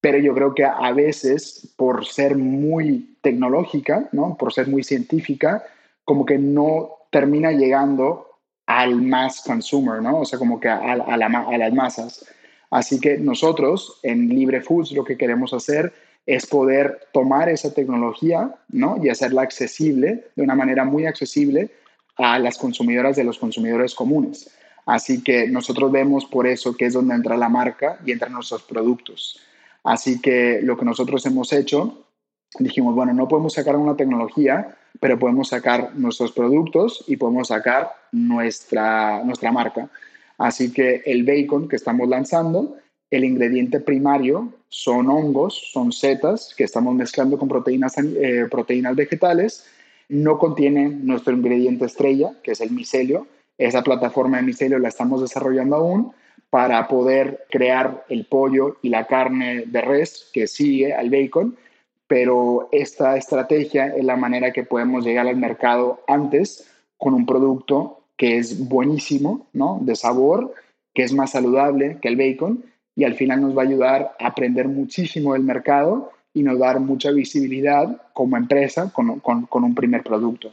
pero yo creo que a veces por ser muy tecnológica, ¿no? por ser muy científica, como que no termina llegando al mass consumer, ¿no? O sea, como que a, a, las masas. Así que nosotros en Libre Foods lo que queremos hacer es poder tomar esa tecnología, ¿no? Y hacerla accesible, de una manera muy accesible a las consumidoras de los consumidores comunes. Así que nosotros vemos por eso que es donde entra la marca y entran nuestros productos. Así que lo que nosotros hemos hecho, dijimos, bueno, no podemos sacar una tecnología pero podemos sacar nuestros productos y podemos sacar nuestra, nuestra marca. Así que el bacon que estamos lanzando, el ingrediente primario son hongos, son setas que estamos mezclando con proteínas, eh, proteínas vegetales. No contiene nuestro ingrediente estrella, que es el micelio. Esa plataforma de micelio la estamos desarrollando aún para poder crear el pollo y la carne de res que sigue al bacon pero esta estrategia es la manera que podemos llegar al mercado antes con un producto que es buenísimo, ¿no? De sabor, que es más saludable que el bacon y al final nos va a ayudar a aprender muchísimo del mercado y nos va a dar mucha visibilidad como empresa con, con, un primer producto.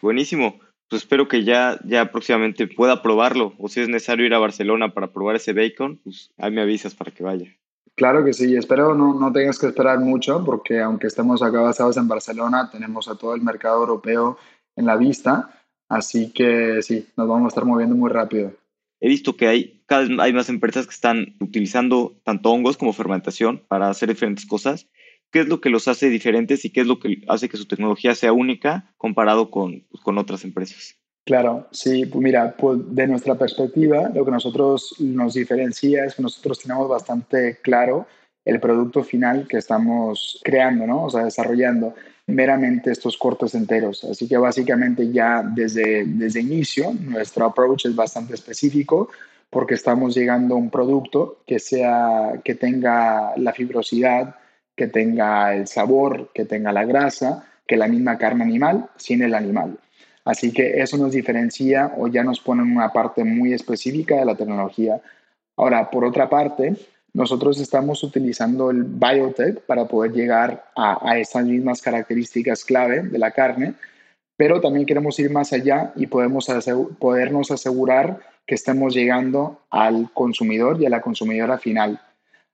Buenísimo. Pues espero que ya, ya próximamente pueda probarlo o si es necesario ir a Barcelona para probar ese bacon, pues ahí me avisas para que vaya. Claro que sí, espero no, no tengas que esperar mucho porque aunque estemos acá basados en Barcelona, tenemos a todo el mercado europeo en la vista, así que sí, nos vamos a estar moviendo muy rápido. He visto que hay cada vez hay más empresas que están utilizando tanto hongos como fermentación para hacer diferentes cosas. ¿Qué es lo que los hace diferentes y qué es lo que hace que su tecnología sea única comparado con, pues, con otras empresas? Claro, sí, pues mira, pues de nuestra perspectiva, lo que nosotros nos diferencia es que nosotros tenemos bastante claro el producto final que estamos creando, ¿no? O sea, desarrollando meramente estos cortes enteros. Así que básicamente ya desde, desde inicio nuestro approach es bastante específico porque estamos llegando a un producto que sea que tenga la fibrosidad, que tenga el sabor, que tenga la grasa, que la misma carne animal sin el animal. Así que eso nos diferencia o ya nos pone en una parte muy específica de la tecnología. Ahora, por otra parte, nosotros estamos utilizando el biotech para poder llegar a, a estas mismas características clave de la carne, pero también queremos ir más allá y podemos podernos asegurar que estemos llegando al consumidor y a la consumidora final.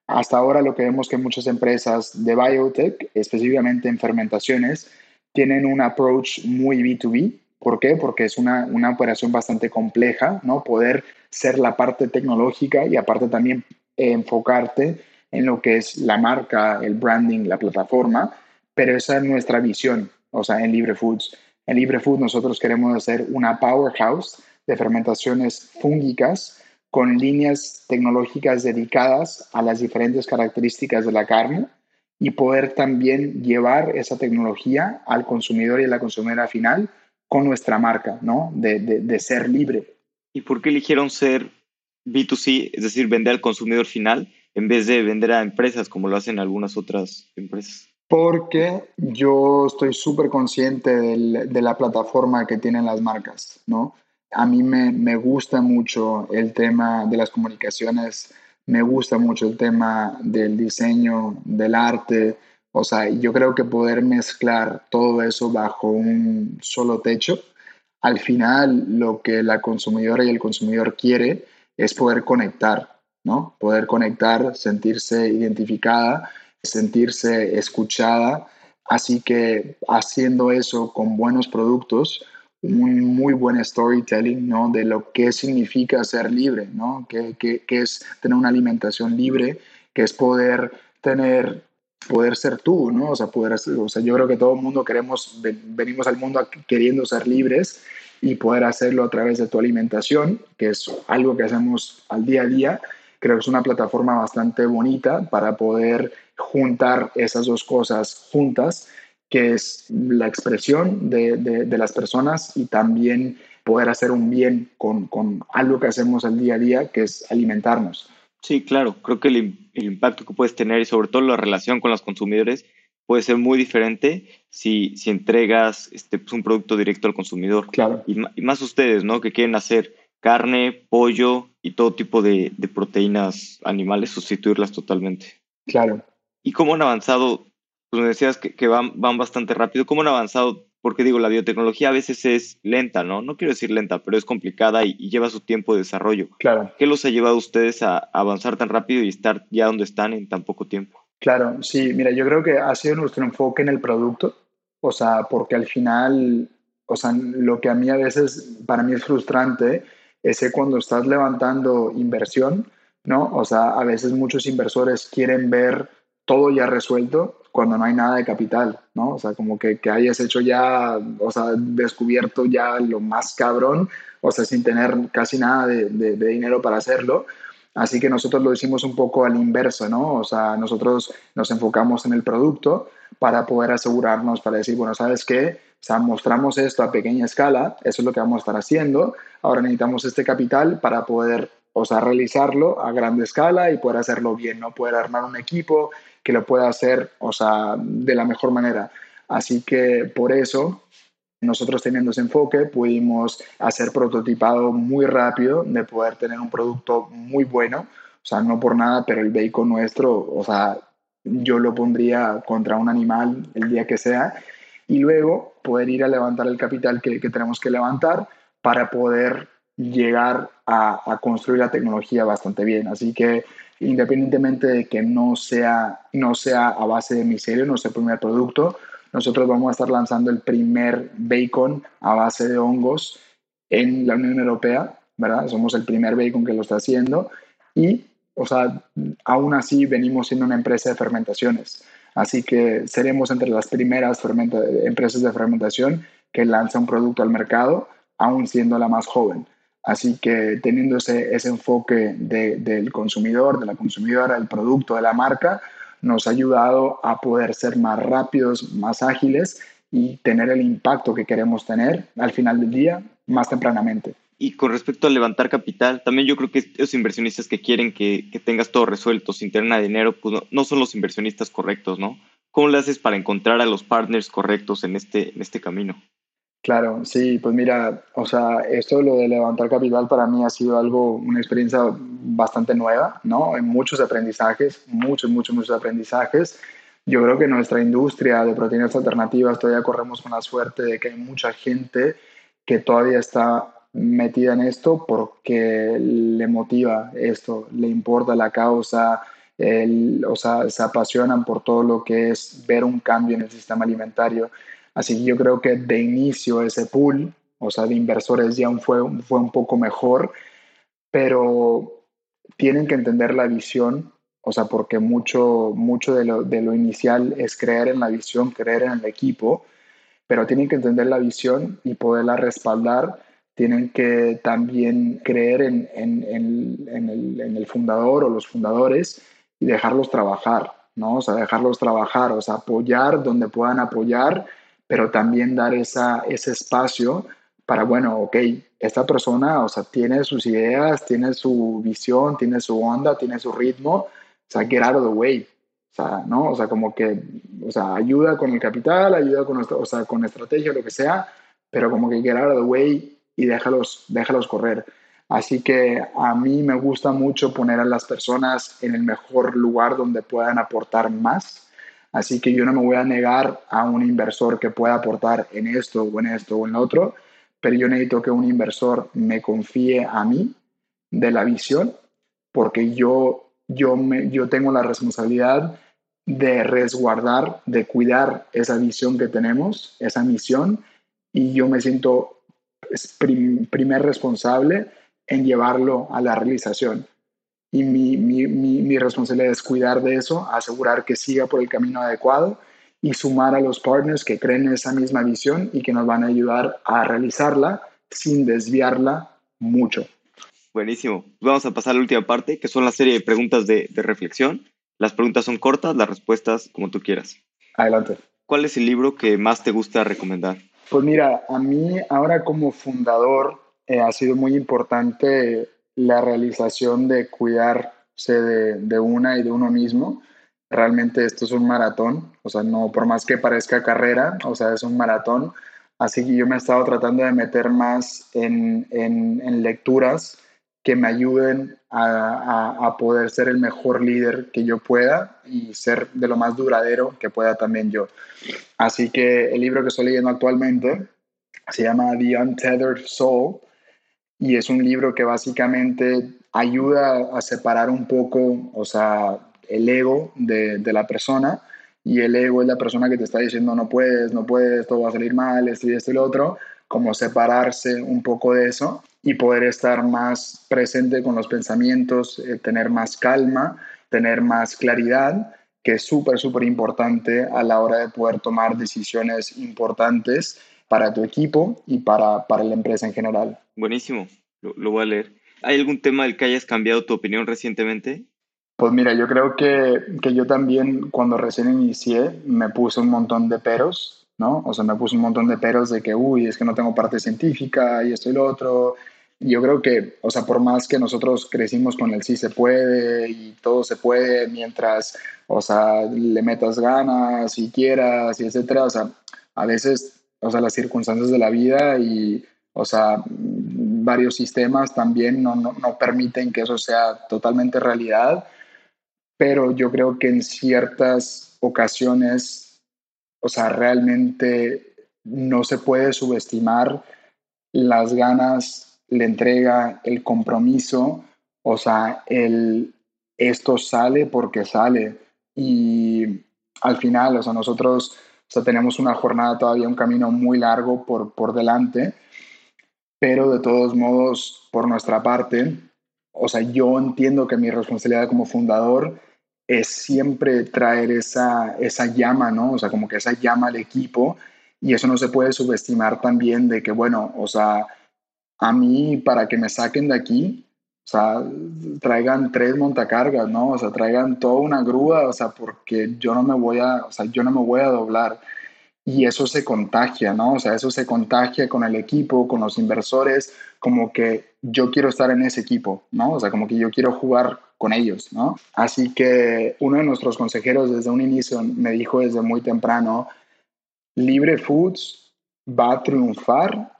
Hasta ahora lo que vemos que muchas empresas de biotech, específicamente en fermentaciones, tienen un approach muy B2B, ¿Por qué? Porque es una, una operación bastante compleja, ¿no? Poder ser la parte tecnológica y aparte también enfocarte en lo que es la marca, el branding, la plataforma, pero esa es nuestra visión, o sea, en Libre Foods. En Libre Foods nosotros queremos hacer una powerhouse de fermentaciones fúngicas con líneas tecnológicas dedicadas a las diferentes características de la carne y poder también llevar esa tecnología al consumidor y a la consumidora final con nuestra marca, ¿no? De, de, ser libre. ¿Y por qué eligieron ser B2C, es decir, vender al consumidor final, en vez de vender a empresas como lo hacen algunas otras empresas? Porque yo estoy súper consciente de la plataforma que tienen las marcas, ¿no? A mí me, me gusta mucho el tema de las comunicaciones, me gusta mucho el tema del diseño, del arte, o sea, yo creo que poder mezclar todo eso bajo un solo techo, al final lo que la consumidora y el consumidor quiere es poder conectar, ¿no? Poder conectar, sentirse identificada, sentirse escuchada. Así que haciendo eso con buenos productos, un muy buen storytelling, ¿no? De lo que significa ser libre, ¿no? Que, que, que es tener una alimentación libre, que es poder tener poder ser tú, ¿no? O sea, poder, o sea, yo creo que todo el mundo queremos, venimos al mundo queriendo ser libres y poder hacerlo a través de tu alimentación, que es algo que hacemos al día a día. Creo que es una plataforma bastante bonita para poder juntar esas dos cosas juntas, que es la expresión de, de, las personas y también poder hacer un bien con, con algo que hacemos al día a día, que es alimentarnos. Sí, claro, creo que el, impacto que puedes tener y sobre todo la relación con los consumidores puede ser muy diferente si, si entregas este, pues, un producto directo al consumidor. Claro. Y, más ustedes, ¿no? Que quieren hacer carne, pollo y todo tipo de, proteínas animales, sustituirlas totalmente. Claro. ¿Y cómo han avanzado? Pues me decías que, que van, van bastante rápido. ¿Cómo han avanzado porque digo, la biotecnología a veces es lenta, ¿no? No quiero decir lenta, pero es complicada y, lleva su tiempo de desarrollo. Claro. ¿Qué los ha llevado a ustedes a avanzar tan rápido y estar ya donde están en tan poco tiempo? Claro, sí, mira, yo creo que ha sido nuestro enfoque en el producto, o sea, porque al final, o sea, lo que a mí a veces, para mí es frustrante, es que cuando estás levantando inversión, ¿no? O sea, a veces muchos inversores quieren ver todo ya resuelto cuando no hay nada de capital, ¿no? O sea, como que, que hayas hecho ya, o sea, descubierto ya lo más cabrón, o sea, sin tener casi nada de, de, dinero para hacerlo. Así que nosotros lo hicimos un poco al inverso, ¿no? O sea, nosotros nos enfocamos en el producto para poder asegurarnos, para decir, bueno, ¿sabes qué? O sea, mostramos esto a pequeña escala, eso es lo que vamos a estar haciendo. Ahora necesitamos este capital para poder, o sea, realizarlo a grande escala y poder hacerlo bien, ¿no? Poder armar un equipo que lo pueda hacer, o sea, de la mejor manera. Así que por eso, nosotros teniendo ese enfoque, pudimos hacer prototipado muy rápido, de poder tener un producto muy bueno. O sea, no por nada, pero el bacon nuestro, o sea, yo lo pondría contra un animal el día que sea. Y luego poder ir a levantar el capital que, que tenemos que levantar para poder llegar a, a, construir la tecnología bastante bien. Así que independientemente de que no sea, no sea a base de micelio, no sea el primer producto, nosotros vamos a estar lanzando el primer bacon a base de hongos en la Unión Europea, ¿verdad? Somos el primer bacon que lo está haciendo y, o sea, aún así venimos siendo una empresa de fermentaciones. Así que seremos entre las primeras empresas de fermentación que lanza un producto al mercado, aún siendo la más joven. Así que teniendo ese, enfoque del consumidor, de la consumidora, del producto, de la marca, nos ha ayudado a poder ser más rápidos, más ágiles y tener el impacto que queremos tener al final del día más tempranamente. Y con respecto a levantar capital, también yo creo que esos inversionistas que quieren que, tengas todo resuelto sin tener nada de dinero, pues no, son los inversionistas correctos, ¿no? ¿Cómo le haces para encontrar a los partners correctos en este, en este camino? Claro, sí, pues mira, o sea, esto lo de levantar capital para mí ha sido algo, una experiencia bastante nueva, ¿no? Hay muchos aprendizajes, muchos, muchos, muchos aprendizajes. Yo creo que nuestra industria de proteínas alternativas todavía corremos con la suerte de que hay mucha gente que todavía está metida en esto porque le motiva esto, le importa la causa, o sea, se apasionan por todo lo que es ver un cambio en el sistema alimentario. Así que yo creo que de inicio ese pool, o sea, de inversores ya fue, fue un poco mejor, pero tienen que entender la visión, o sea, porque mucho, mucho de, lo, de lo inicial es creer en la visión, creer en el equipo, pero tienen que entender la visión y poderla respaldar. Tienen que también creer en, en, en, el, en, el, fundador o los fundadores y dejarlos trabajar, ¿no? O sea, dejarlos trabajar, o sea, apoyar donde puedan apoyar, pero también dar esa, ese espacio para, bueno, ok, esta persona, o sea, tiene sus ideas, tiene su visión, tiene su onda, tiene su ritmo, o sea, get out of the way, o sea, ¿no? O sea, como que, o sea, ayuda con el capital, ayuda con, o sea, con estrategia, lo que sea, pero como que get out of the way y déjalos, déjalos correr. Así que a mí me gusta mucho poner a las personas en el mejor lugar donde puedan aportar más. Así que yo no me voy a negar a un inversor que pueda aportar en esto o en esto o en otro, pero yo necesito que un inversor me confíe a mí de la visión, porque yo, yo, me, yo tengo la responsabilidad de resguardar, de cuidar esa visión que tenemos, esa misión, y yo me siento primer responsable en llevarlo a la realización. Y mi, mi, mi, responsabilidad es cuidar de eso, asegurar que siga por el camino adecuado y sumar a los partners que creen en esa misma visión y que nos van a ayudar a realizarla sin desviarla mucho. Buenísimo. Vamos a pasar a la última parte, que son la serie de preguntas de, de reflexión. Las preguntas son cortas, las respuestas como tú quieras. Adelante. ¿Cuál es el libro que más te gusta recomendar? Pues mira, a mí ahora como fundador eh, ha sido muy importante la realización de cuidarse de, de una y de uno mismo realmente esto es un maratón, o sea, no por más que parezca carrera, o sea, es un maratón. Así que yo me he estado tratando de meter más en, en, lecturas que me ayuden a, a, poder ser el mejor líder que yo pueda y ser de lo más duradero que pueda también yo. Así que el libro que estoy leyendo actualmente se llama The Untethered Soul y es un libro que básicamente ayuda a separar un poco, o sea, el ego de, la persona y el ego es la persona que te está diciendo no puedes, no puedes, esto va a salir mal, esto y esto y lo otro, como separarse un poco de eso y poder estar más presente con los pensamientos, eh, tener más calma, tener más claridad, que es súper, súper importante a la hora de poder tomar decisiones importantes para tu equipo y para, para la empresa en general. Buenísimo, lo, lo voy a leer. ¿Hay algún tema del que hayas cambiado tu opinión recientemente? Pues mira, yo creo que, que, yo también cuando recién inicié me puse un montón de peros, ¿no? O sea, me puse un montón de peros de que, uy, es que no tengo parte científica y esto y lo otro. Yo creo que, o sea, por más que nosotros crecimos con el sí se puede y todo se puede mientras, o sea, le metas ganas y quieras y etcétera, o sea, a veces, o sea, las circunstancias de la vida y, o sea, varios sistemas también no, no, no permiten que eso sea totalmente realidad pero yo creo que en ciertas ocasiones, o sea, realmente no se puede subestimar las ganas, la entrega, el compromiso, o sea, el esto sale porque sale. Y al final, o sea, nosotros o sea, tenemos una jornada todavía, un camino muy largo por, por delante, pero de todos modos, por nuestra parte, o sea, yo entiendo que mi responsabilidad como fundador es siempre traer esa, esa llama, ¿no? O sea, como que esa llama al equipo y eso no se puede subestimar también de que, bueno, o sea, a mí para que me saquen de aquí, o sea, traigan tres montacargas, ¿no? O sea, traigan toda una grúa, o sea, porque yo no me voy a, o sea, yo no me voy a doblar y eso se contagia, ¿no? O sea, eso se contagia con el equipo, con los inversores, como que yo quiero estar en ese equipo, ¿no? O sea, como que yo quiero jugar con ellos, ¿no? Así que uno de nuestros consejeros desde un inicio me dijo desde muy temprano, Libre Foods va a triunfar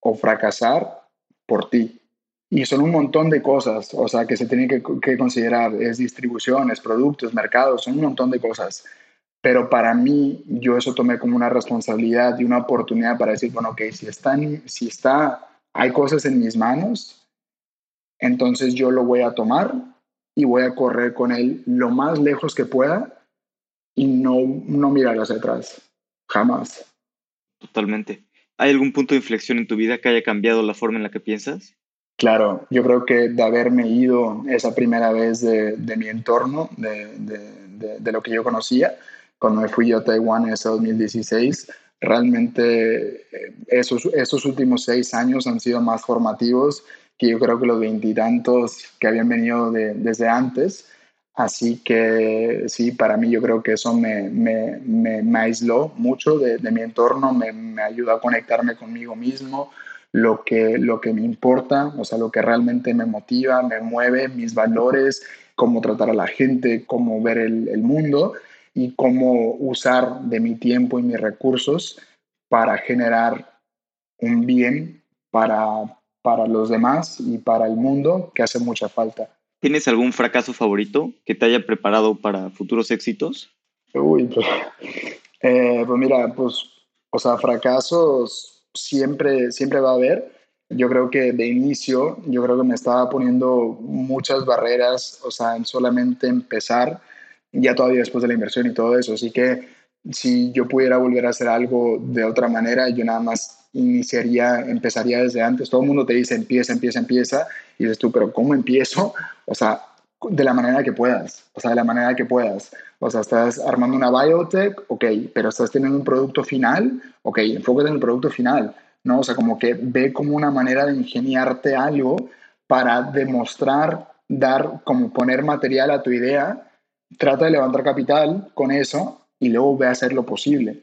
o fracasar por ti. Y son un montón de cosas, o sea, que se tienen que, que considerar. Es distribución, es productos, mercados, son un montón de cosas. Pero para mí, yo eso tomé como una responsabilidad y una oportunidad para decir, bueno, ok, si, están, si está, hay cosas en mis manos, entonces yo lo voy a tomar y voy a correr con él lo más lejos que pueda y no, no mirar hacia atrás, jamás. Totalmente. ¿Hay algún punto de inflexión en tu vida que haya cambiado la forma en la que piensas? Claro, yo creo que de haberme ido esa primera vez de, mi entorno, de, de, lo que yo conocía, cuando me fui a Taiwán en ese 2016, realmente eh, esos, esos últimos seis años han sido más formativos que yo creo que los veintitantos que habían venido desde antes. Así que sí, para mí yo creo que eso me, me, me, aisló mucho de, mi entorno, me, me ayudó a conectarme conmigo mismo, lo que, lo que me importa, o sea, lo que realmente me motiva, me mueve, mis valores, cómo tratar a la gente, cómo ver el, el mundo y cómo usar de mi tiempo y mis recursos para generar un bien para, para los demás y para el mundo que hace mucha falta. ¿Tienes algún fracaso favorito que te haya preparado para futuros éxitos? Uy, pues, eh, pues mira, pues, o sea, fracasos siempre, siempre va a haber. Yo creo que de inicio, yo creo que me estaba poniendo muchas barreras, o sea, en solamente empezar, ya todavía después de la inversión y todo eso. Así que si yo pudiera volver a hacer algo de otra manera, yo nada más iniciaría, empezaría desde antes. Todo el mundo te dice empieza, empieza, empieza. Y dices tú, pero ¿cómo empiezo? O sea, de la manera que puedas. O sea, de la manera que puedas. O sea, estás armando una biotech, ok, pero estás teniendo un producto final, ok, enfócate en el producto final. ¿no? O sea, como que ve como una manera de ingeniarte algo para demostrar, dar, como poner material a tu idea, trata de levantar capital con eso y luego ve a hacer lo posible.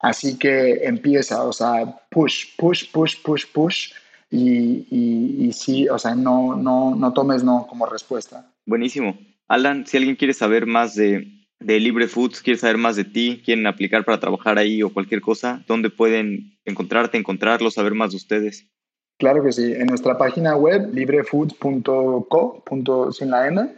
Así que empieza, o sea, push, push, push, push, push. Y, y, sí, o sea, no, no, no tomes no como respuesta. Buenísimo. Alan, si alguien quiere saber más de, de Libre Foods, quiere saber más de ti, quieren aplicar para trabajar ahí o cualquier cosa, ¿dónde pueden encontrarte, encontrarlo, saber más de ustedes? Claro que sí, en nuestra página web librefoods.co, sin la N,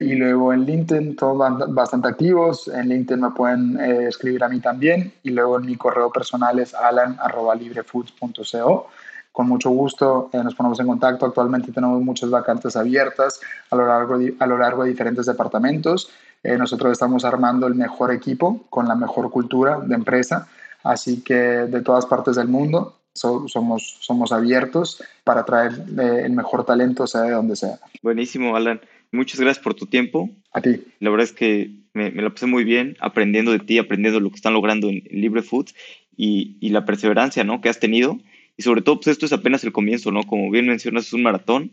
y luego en LinkedIn, todos bastante activos. En LinkedIn me pueden eh, escribir a mí también. Y luego en mi correo personal es alan.librefoods.co. Con mucho gusto eh, nos ponemos en contacto. Actualmente tenemos muchas vacantes abiertas a lo largo de, a lo largo de diferentes departamentos. Eh, nosotros estamos armando el mejor equipo con la mejor cultura de empresa. Así que de todas partes del mundo somos, somos abiertos para traer el mejor talento, sea de donde sea. Buenísimo, Alan. Muchas gracias por tu tiempo. A ti. La verdad es que me, me la pasé muy bien aprendiendo de ti, aprendiendo lo que están logrando en, Libre Foods y, y, la perseverancia ¿no? que has tenido. Y sobre todo, pues esto es apenas el comienzo, ¿no? Como bien mencionas, es un maratón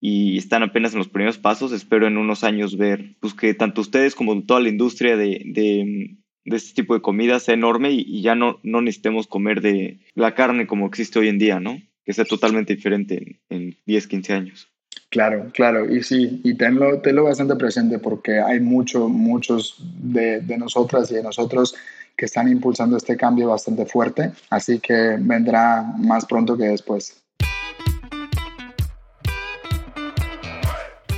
y están apenas en los primeros pasos. Espero en unos años ver pues, que tanto ustedes como toda la industria de, de, de este tipo de comida sea enorme y, y, ya no, no necesitemos comer de la carne como existe hoy en día, ¿no? Que sea totalmente diferente en, en 10, 15 años. Claro, claro, y sí, y tenlo, tenlo bastante presente porque hay mucho, muchos de, de nosotras y de nosotros que están impulsando este cambio bastante fuerte, así que vendrá más pronto que después.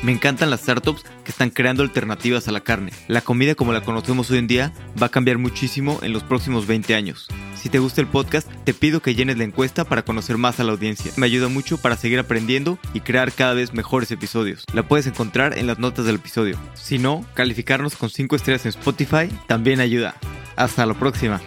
Me encantan las startups que están creando alternativas a la carne. La comida como la conocemos hoy en día va a cambiar muchísimo en los próximos 20 años. Si te gusta el podcast, te pido que llenes la encuesta para conocer más a la audiencia. Me ayuda mucho para seguir aprendiendo y crear cada vez mejores episodios. La puedes encontrar en las notas del episodio. Si no, calificarnos con 5 estrellas en Spotify también ayuda. Hasta la próxima.